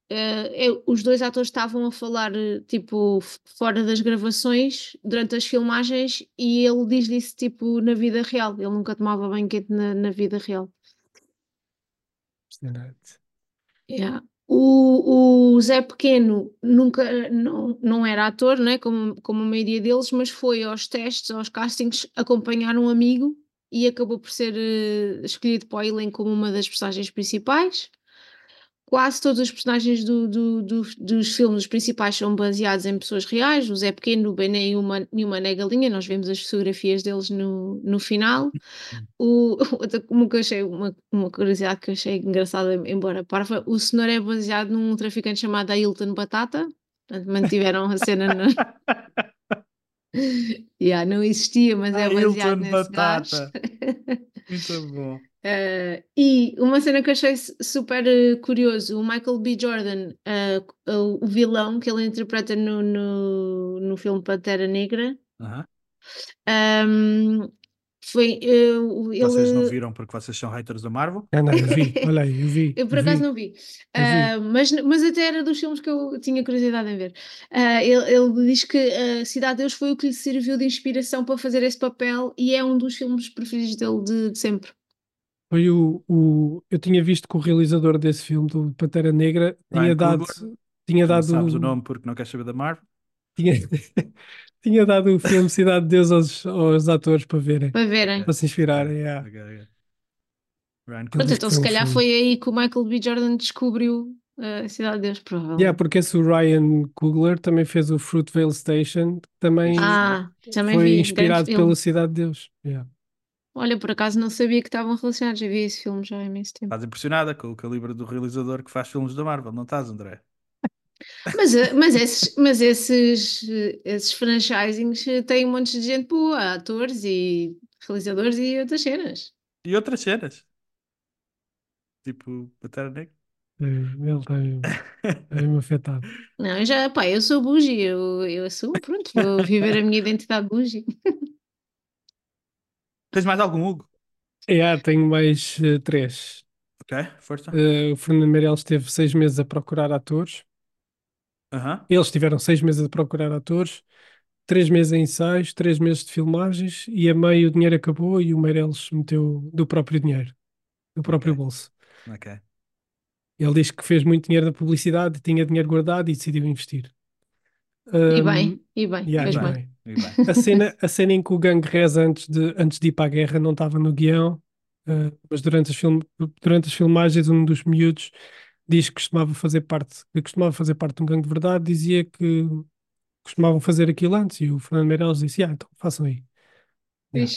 H: Uh, eu- os dois atores estavam a falar uh, tipo fora das gravações durante as filmagens e ele diz-lhe isso tipo na vida real. Ele nunca tomava banho quente na, na vida real.
G: Impressionante.
H: Yeah. O, o Zé Pequeno nunca não, não era ator, né, como, como a maioria deles, mas foi aos testes, aos castings, acompanhar um amigo e acabou por ser eh, escolhido para o elenco como uma das personagens principais. Quase todos os personagens do, do- do- dos filmes principais são baseados em pessoas reais. O Zé Pequeno, o Bené e o Man- e o Mané Galinha, nós vemos as fotografias deles no, no final. O, outra- uma, que eu achei, uma, uma curiosidade que eu achei engraçada, embora parva, o Cenoura é baseado num traficante chamado Ailton Batata. Portanto, mantiveram a cena na. yeah, não existia, mas é baseado
A: Ailton
H: nesse
A: Batata. Muito bom.
H: Uh, e uma cena que eu achei su- super uh, curioso, o Michael B. Jordan, uh, o vilão que ele interpreta no, no, no filme Pantera Negra,
A: Aham.
H: um, foi uh, ele,
A: Vocês não viram porque vocês são haters da Marvel?
G: Ah, não, eu vi, olha aí, eu vi.
H: Eu por
G: eu
H: acaso
G: vi.
H: não vi,
G: vi.
H: Mas, mas até era dos filmes que eu tinha curiosidade em ver. Uh, ele, ele diz que a Cidade de Deus foi o que lhe serviu de inspiração para fazer esse papel e é um dos filmes preferidos dele de, de sempre.
G: Foi o, o. Eu tinha visto que o realizador desse filme, do Pantera Negra, tinha
A: Ryan
G: dado.
A: Coogler.
G: Tinha
A: Não
G: dado.
A: sabes o nome porque não queres saber da Marvel?
G: Tinha, tinha dado o filme Cidade de Deus aos, aos atores para verem,
H: Para verem.
G: para se inspirarem. yeah.
A: Ok, ok. Ryan
G: Ele
H: Pronto,
G: diz
H: então se
G: foi um
H: calhar foi aí que o Michael B. Jordan descobriu uh, a Cidade de Deus, provavelmente.
G: Yeah, porque esse o Ryan Coogler também fez o Fruitvale Station, que também
H: Ah, também
G: foi
H: vi. grande
G: inspirado
H: filme.
G: pela Cidade de Deus. Yeah.
H: Olha, por acaso não sabia que estavam relacionados. Eu vi esse filme já há imenso tempo.
A: Estás impressionada com o calibre do realizador que faz filmes da Marvel, não estás, André?
H: Mas, eh, mas, esses, mas esses, esses franchisings eh, têm um monte de gente boa, atores e realizadores e outras cenas.
A: E outras cenas. Tipo, Pantera Negra.
G: Ele tem, tem-me afetado.
H: Não, eu já, pá, eu sou bougie, eu, eu assumo, pronto, vou viver a minha identidade bougie.
A: Tens mais algum, Hugo?
G: Yeah, tenho mais eh, três.
A: Ok, força.
G: Eh, o Fernando Meirelles teve seis meses a procurar atores.
A: Aham.
G: Eles tiveram seis meses a procurar atores, três meses em ensaios, três meses de filmagens e a meio o dinheiro acabou e o Meirelles meteu do próprio dinheiro, do próprio
A: Ok.
G: bolso.
A: Ok.
G: Ele diz que fez muito dinheiro da publicidade, tinha dinheiro guardado e decidiu investir.
H: E
G: Um,
H: bem, e bem,
G: yeah,
H: bem.
G: bem.
A: E bem.
G: A cena, a cena em que o gangue reza antes de, antes de ir para a guerra não estava no guião, eh, mas durante as, film, durante as filmagens um dos miúdos diz que costumava fazer parte, que costumava fazer parte de um gangue de verdade, dizia que costumavam fazer aquilo antes e o Fernando Meirelles disse, ah, então façam aí. Yeah.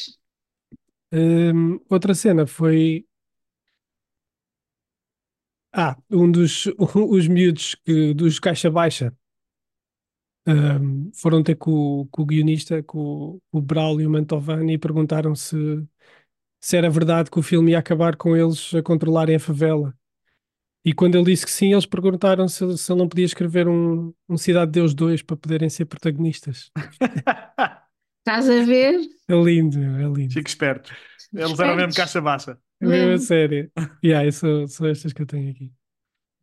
G: Hum, outra cena foi. Ah, um dos os miúdos que, dos Caixa Baixa foram ter com, o- com o guionista, com, o- com o Braulio Mantovani, e perguntaram se, se era verdade que o filme ia acabar com eles a controlarem a favela. E quando ele disse que sim, eles perguntaram se, se ele não podia escrever um, um Cidade de Deus 2 para poderem ser protagonistas.
H: Estás a ver?
G: É lindo, é lindo.
A: Chico esperto. Eles eram mesmo
H: Espertos.
A: caixa baixa.
G: É mesmo a sério. Yeah, e são, são estas que eu tenho aqui.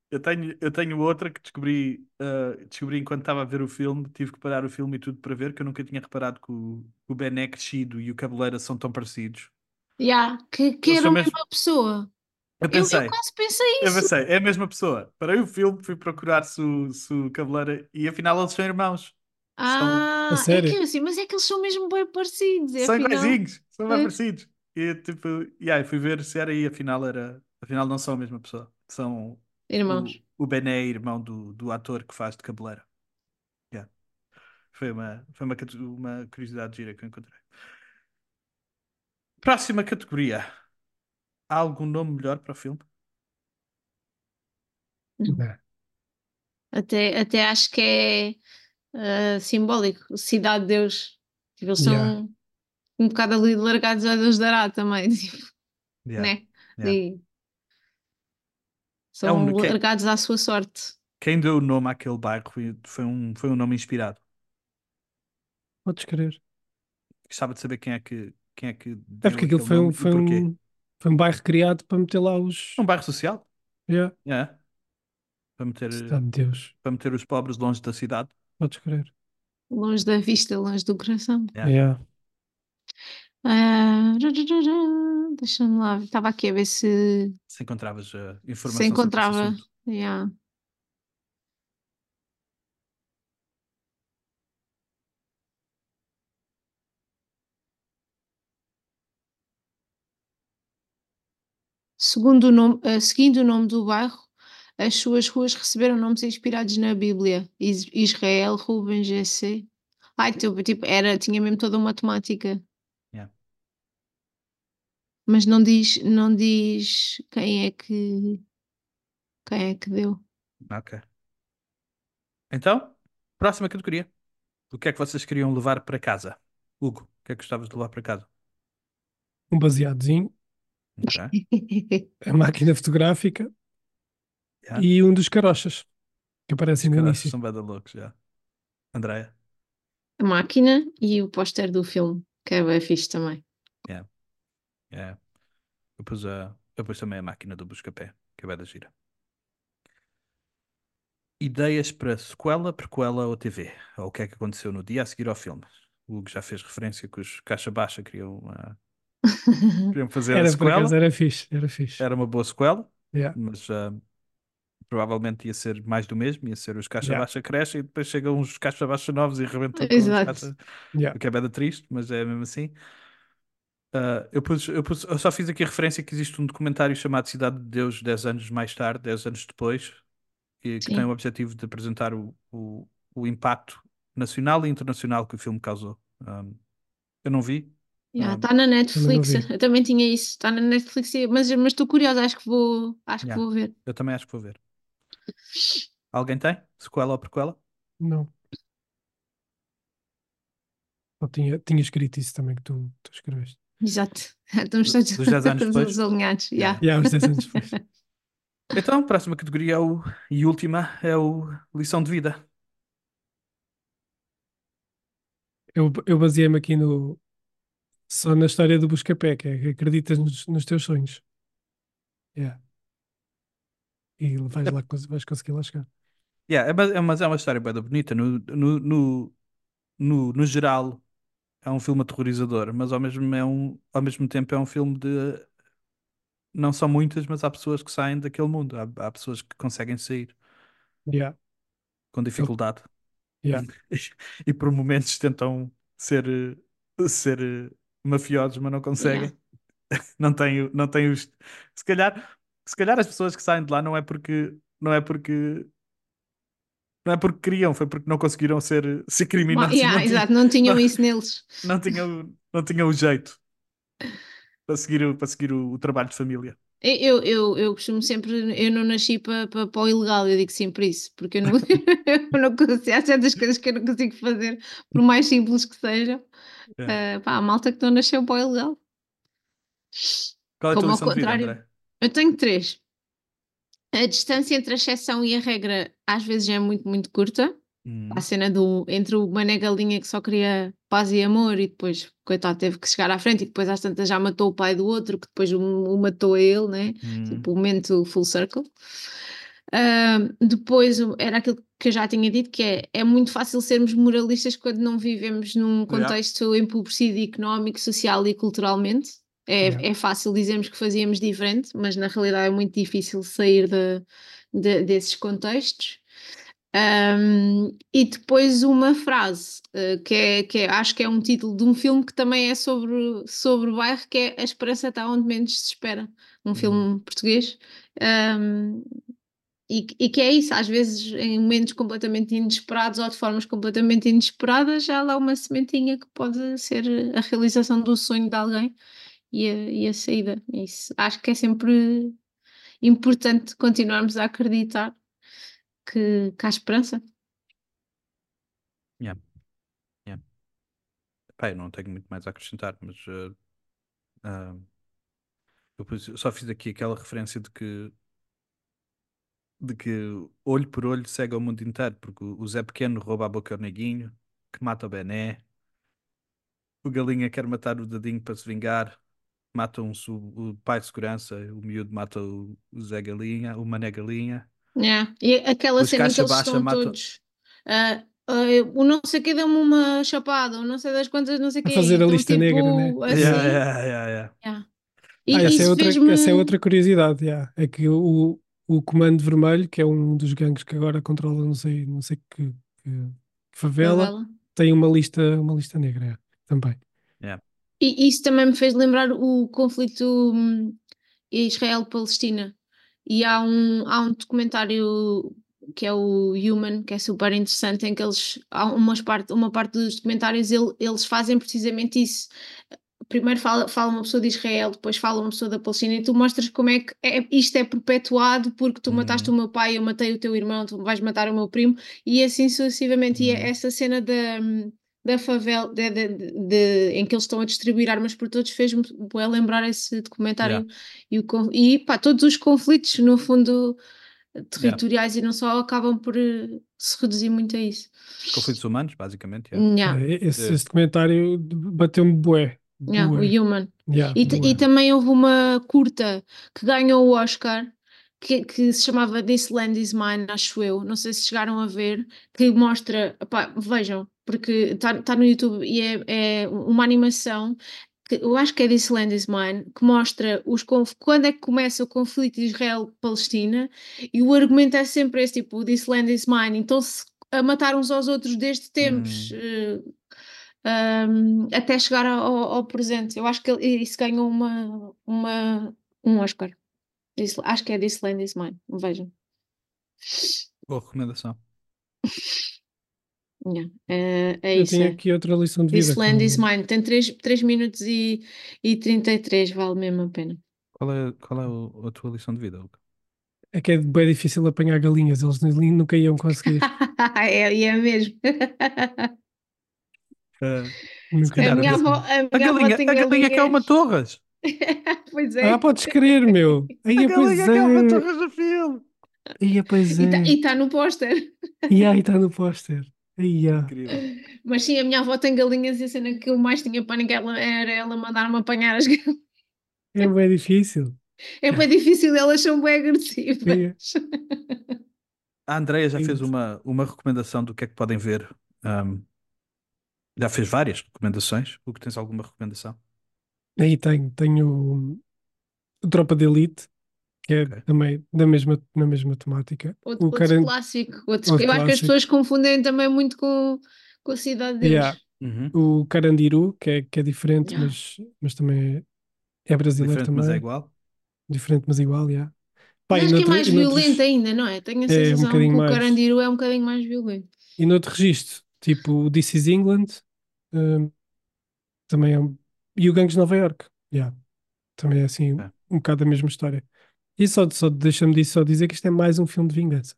A: Eu tenho, eu tenho outra que descobri, ah, descobri enquanto estava a ver o filme, tive que parar o filme e tudo para ver, que eu nunca tinha reparado que o, o Ben é crescido e o Cabeleira são tão parecidos.
H: Yeah, que, que era
A: são
H: a
A: mesmo-
H: mesma pessoa.
A: Eu
H: Eu,
A: pensei,
H: eu quase pensei
A: eu
H: isso.
A: pensei, é a mesma pessoa. Parei o filme, fui procurar se o, se o Cabeleira e afinal eles são irmãos.
H: Ah,
G: A
H: é
G: sério?
H: que eu assim, mas é que eles são mesmo bem parecidos. e
A: São
H: afinal-
A: iguaizinhos, são bem
H: É.
A: parecidos. E tipo, yeah, fui ver se era aí, afinal era, afinal não são a mesma pessoa. São
H: Irmãos.
A: O, o Bené é irmão do, do ator que faz de cabeleira. Yeah. Foi, uma, foi uma, uma curiosidade gira que eu encontrei. Próxima categoria. Há algum nome melhor para o filme?
H: Até, até acho que é ah, simbólico. Cidade de Deus. Tipo, eles são
G: Yeah.
H: um bocado ali largados a Deus dará também. Tipo,
A: Yeah.
H: né?
A: yeah.
H: E são
A: um que-
H: largados à sua sorte.
A: Quem deu o nome àquele bairro foi um, foi um nome inspirado.
G: Podes crer.
A: Gostava de saber quem é que, quem é que
G: É
A: deu
G: porque aquilo foi um, foi
A: porquê.
G: um, foi um bairro criado para meter lá os.
A: Um bairro social.
G: Yeah.
A: Yeah. Para, meter,
G: Deus.
A: para meter os pobres longe da cidade.
G: Podes crer.
H: Longe da vista, longe do coração.
A: Yeah.
G: Yeah.
H: Uh, Deixa-me lá, estava aqui a ver se.
A: Se encontravas uh, informação.
H: Se encontrava. Segundo o nome, eh, seguindo o nome do bairro, as suas ruas receberam nomes inspirados na Bíblia. Israel, Rubens, GC. Ai, tipo, tipo, era, tinha mesmo toda uma temática.
A: Yeah.
H: Mas não diz, não diz quem é que quem é que deu.
A: Ok. Então, próxima categoria. O que é que vocês queriam levar para casa? Hugo, o que é que gostavas de levar para casa?
G: Um baseadozinho,
A: Ok.
G: a máquina fotográfica
A: Yeah.
G: e um dos carochas que aparecem no início.
A: São bada loucos, já. Andréia?
H: A máquina e o póster do filme, que é bem fixe também.
A: É. Eu pus, a, eu pus também a máquina do Buscapé, que é da gira. Ideias para sequela, prequela ou TV? Ou o que é que aconteceu no dia a seguir ao filme? O Hugo já fez referência que os Caixa Baixa queriam, ah, queriam fazer a
G: Era por
A: sequela.
G: acaso, era fixe, era fixe.
A: Era uma boa sequela,
G: Yeah.
A: mas ah, provavelmente ia ser mais do mesmo, ia ser os Caixa
G: Yeah.
A: Baixa crescem e depois chegam uns Caixa Baixa novos e arrebentam com
H: Exato.
A: Caixa...
G: Yeah.
A: O que é bem triste, mas é mesmo assim. Ah, eu, pus- eu pus- eu só fiz aqui a referência que existe um documentário chamado Cidade de Deus 10 anos mais tarde, 10 anos depois, e que
H: Sim.
A: tem o objetivo de apresentar o, o, o impacto nacional e internacional que o filme causou. Um, eu não vi.
H: Está
A: Ah,
H: tá na Netflix,
G: vi.
H: eu também tinha isso, está na Netflix, mas mas estou curiosa, acho que vou, acho que
A: Yeah.
H: vou ver.
A: eu também acho que vou ver. Alguém tem? Sequela ou prequela?
G: Não. Eu tinha, tinha escrito isso também que tu, tu escreveste.
H: Exato. Estamos
A: Do-
H: todos,
A: dos 10 anos
H: estamos
A: depois?
H: todos alinhados.
A: Yeah.
H: yeah.
G: Já, uns 10 anos depois.
A: Então, a próxima categoria é o, e última é o lição de vida.
G: Eu, eu baseei-me aqui no, só na história do Buscapé, que é que acreditas nos, nos teus sonhos. Yeah. E vais lá, vais conseguir lá chegar.
A: Yeah, é, mas, é, mas é uma história bem bonita. No, no, no, no, no geral, é um filme aterrorizador, mas ao mesmo, é um, ao mesmo tempo é um filme de. Não são muitas, mas há pessoas que saem daquele mundo. Há, há pessoas que conseguem sair
G: Yeah.
A: com dificuldade
G: Yeah.
A: e por momentos tentam ser, ser mafiosos, mas não conseguem. Não têm, o- não os. Se calhar, se calhar as pessoas que saem de lá não é porque. Não é porque. Não é porque queriam, foi porque não conseguiram ser, ser criminosos.
H: yeah,
A: não tinham-
H: exato, não tinham
A: não-
H: isso neles.
A: não tinha, o- não tinha o jeito para seguir, o- para seguir o, o trabalho de família.
H: Eu, eu, eu costumo sempre, eu não nasci para pa, pa o ilegal, eu digo sempre isso, porque eu não, eu não consigo, há certas coisas que eu não consigo fazer, por mais simples que sejam.
A: É.
H: Ah, pá, a malta que não nasceu para o ilegal.
A: Qual é a tua
H: Como ao
A: lição de vida,
H: contrário.
A: André?
H: Eu tenho três. A distância entre a exceção e a regra às vezes é muito, muito curta.
A: Hum,
H: A cena do entre o Mané Galinha que só queria paz e amor e depois, coitado, teve que chegar à frente e depois às tantas já matou o pai do outro, que depois o, o matou a ele, né?
A: hum,
H: Tipo, o momento full circle. Ahm, depois era aquilo que eu já tinha dito, que é, é muito fácil sermos moralistas quando não vivemos num
A: Yeah.
H: contexto empobrecido económico, social e culturalmente. É, é fácil dizermos que fazíamos diferente, mas na realidade é muito difícil sair de, de- desses contextos. Ahm, e depois uma frase eh, que, é, que é- acho que é um título de um filme que também é sobre, sobre o bairro, que é A Esperança está onde menos se espera, um filme português. Ahm, e, que- e que é isso, às vezes em momentos completamente inesperados ou de formas completamente inesperadas, já há lá uma sementinha que pode ser a realização do sonho de alguém e a, e a saída. Isso. Acho que é sempre importante continuarmos a acreditar que, que há esperança.
A: pá, eu não tenho muito mais a acrescentar, mas eh, ah, eu só fiz aqui aquela referência de que de que olho por olho segue ao mundo inteiro, porque o o Zé Pequeno rouba a boca ao neguinho, que mata o Bené, o Galinha quer matar o Dadinho para se vingar, mata um, su- o pai de segurança, o miúdo mata o, o Zé Galinha, o Mané Galinha.
H: Yeah. E aquela
A: Os
H: cena que eles estão
A: matam-
H: todos. ah, ah, o não sei que deu-me uma chapada, o não sei das quantas, não sei
G: A
H: quê.
G: fazer a
H: então,
G: lista negra, né?
H: assim,
A: Yeah, yeah, yeah, yeah.
H: yeah. E
G: Ah, essa é, outra,
H: fez-me-
G: essa é outra curiosidade, yeah. É que o, o Comando Vermelho, que é um dos gangues que agora controla não sei, não sei que, que- que favela,
H: novela.
G: tem uma lista, uma lista negra, yeah, também.
H: E isso também me fez lembrar o conflito hum, Israel-Palestina. E há um, há um documentário que é o Human, que é super interessante, em que eles, há umas parte, uma parte dos documentários, ele- eles fazem precisamente isso. Primeiro fala, fala uma pessoa de Israel, depois fala uma pessoa da Palestina, e tu mostras como é que é- isto é perpetuado porque tu mataste o meu pai, eu matei o teu irmão, tu vais matar o meu primo, e assim sucessivamente. E é essa cena da, da favela, de, de- de- em que eles estão a distribuir armas por todos, fez-me bué lembrar esse documentário. E, o, con- e pá, todos os conflitos, no fundo, territoriais e não só, acabam por eh, se reduzir muito a isso.
A: Conflitos humanos, basicamente. yeah.
H: Yeah,
G: É, Esse,
A: É.
G: esse documentário bateu-me bué.
H: yeah, o. Human.
G: Yeah,
H: E,
G: bué.
H: e também houve uma curta que ganhou o Oscar, que, que se chamava This Land Is Mine, acho eu. Não sei se chegaram a ver, que mostra, opá, vejam, porque está tá no YouTube e é, é uma animação. Que eu acho que é This Land Is Mine, que mostra os quando é que começa o conflito Israel-Palestina, e o argumento é sempre esse: tipo, This Land Is Mine, então se a matar uns aos outros desde tempos, eh, um, até chegar ao, ao presente. Eu acho que ele- isso ganhou uma, uma, um Oscar. This- acho que é This Land Is Mine. Vejam.
A: Boa recomendação.
H: Yeah. É, é
G: Eu
H: isso.
G: tenho
H: É.
G: aqui outra lição de vida.
H: This Land Is Mine. Tem 3, três minutos e, e 33, vale mesmo a pena.
A: Qual é, qual é o- a tua lição de vida, Luca?
G: É que é bem difícil apanhar galinhas, eles nunca iam conseguir.
H: é, e é mesmo.
G: Nunca
H: A minha
A: a
H: avó,
A: galinha-
H: a minha
A: A
H: avó
A: galinha,
H: tem
A: a galinha que é uma torres.
H: pois é.
G: Ah, podes crer, meu. Aí,
A: A
G: pois
A: galinha que é uma
G: é.
A: torres do filme.
G: Aí, pois é.
H: E está no póster.
G: E aí está no póster. Ah.
A: Incrível.
H: Mas sim, a minha avó tem galinhas e a cena que eu mais tinha pânico ela- era ela mandar-me apanhar as galinhas.
G: É bem difícil.
H: É bem difícil, elas são bem agressivas.
A: A Andreia já fez uma, uma recomendação do que é que podem ver. Ahm, já fez várias recomendações. O que tens alguma recomendação?
G: Aí tenho, tenho Tropa de Elite, é
A: Ok.
G: também da mesma, na mesma temática.
H: Outro,
G: o
H: outro
G: Caran-
H: clássico. Outros,
G: outro
H: eu acho que as
G: clássico.
H: pessoas confundem também muito com, com a cidade deles.
G: Yeah.
A: Uhum.
G: O Carandiru, que é, que é diferente,
H: Yeah.
G: mas, mas também é, é brasileiro
A: Diferente, mas é
G: também.
A: igual.
G: Diferente, mas igual, yeah. Pá,
H: Mas acho que é mais
G: e noutros-
H: violento ainda, não é? Tenho a
G: É, um
H: sensação que o
G: mais.
H: Carandiru é um bocadinho mais violento.
G: E noutro registro, tipo o This is England, hum, também é um... E o Gangues de Nova York, yeah. Também é assim,
A: É.
G: um bocado a mesma história. E só, só deixa-me disso só dizer que isto é mais um filme de vingança.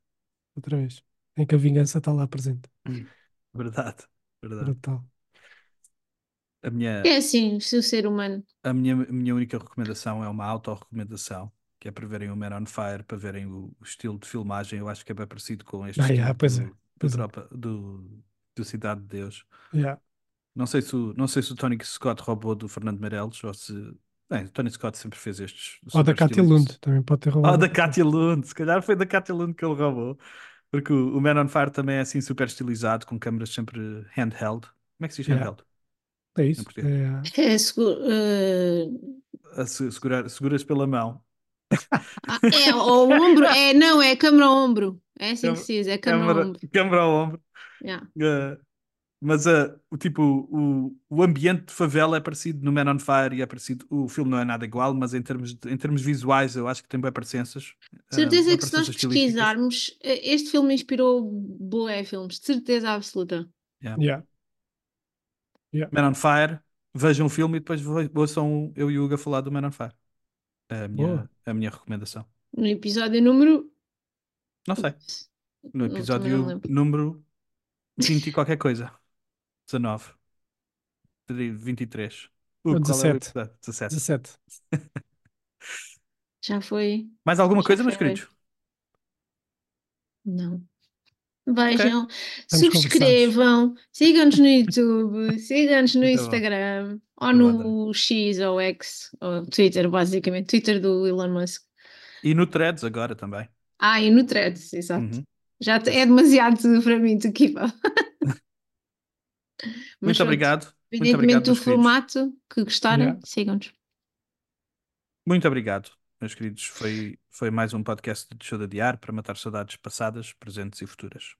G: Outra vez. Em que a vingança está lá presente.
A: Verdade. Verdade.
G: Brutal.
A: A minha,
H: É assim, se o ser humano.
A: a minha, a minha única recomendação é uma auto-recomendação, que é para verem o Man on Fire, para verem o, o estilo de filmagem. Eu acho que é bem parecido com este
G: Ah,
A: estilo
G: yeah, pois é,
A: do, do,
G: pois é.
A: Tropa- do, do Cidade de Deus.
G: Yeah.
A: Não sei se o, não sei se o Tony Scott roubou do Fernando Meirelles ou se. Tony Scott sempre fez estes.
G: Ou da Katia. Lund, também pode ter
A: Ou
G: roubado.
A: da Katia Lund, se calhar foi da Katia Lund que ele roubou. Porque o, o Man on Fire também é assim super estilizado, com câmeras sempre handheld. Como é que se diz
G: Yeah.
A: handheld?
G: É isso. É,
H: É, seguro, eh,
A: A se- segurar, seguras pela mão.
H: ah, é, o ombro, é, não, é câmara ao ombro. É assim que
A: Câmara-
H: se diz, é câmara ao ombro.
A: câmara ao ombro.
H: Yeah.
A: Uh, mas uh, o tipo, o, o ambiente de favela é parecido no Man on Fire e é parecido. O filme não é nada igual, mas em termos, de- em termos visuais eu acho que tem bem parecenças. uh,
H: Certeza
A: bué
H: que se nós pesquisarmos, eh, este filme inspirou boé filmes, de certeza absoluta.
G: yeah.
A: Man on Fire, vejam o filme e depois ouçam eu e o Hugo a falar do Man on Fire. É a minha,
G: Boa.
A: a minha recomendação.
H: No episódio número.
A: Não sei. No
H: Não, também não
A: episódio número 20 e qualquer coisa. 19. 23.
G: Ou
A: Hugo, qual é o
G: 17.
A: episódio? 17.
G: 17.
H: Já foi.
A: Mais alguma
H: Já
A: coisa, meus queridos?
H: Não. Vejam,
G: Estamos
H: subscrevam, sigam-nos no YouTube, sigam-nos no
A: Muito bom.
H: Instagram, ou
A: Eu
H: no X ou X, ou Twitter, basicamente, Twitter do Elon Musk.
A: E no Threads agora também.
H: Ah, e no Threads, exato.
A: Uhum.
H: Já é demasiado para mim, tu up. Mas
A: Muito obrigado. Muito
H: Independentemente
A: obrigado,
H: do
A: meus queridos.
H: formato que gostarem,
G: Yeah.
H: sigam-nos.
A: Muito obrigado, meus queridos. Foi, foi mais um podcast de Show de Adiar para matar saudades passadas, presentes e futuras.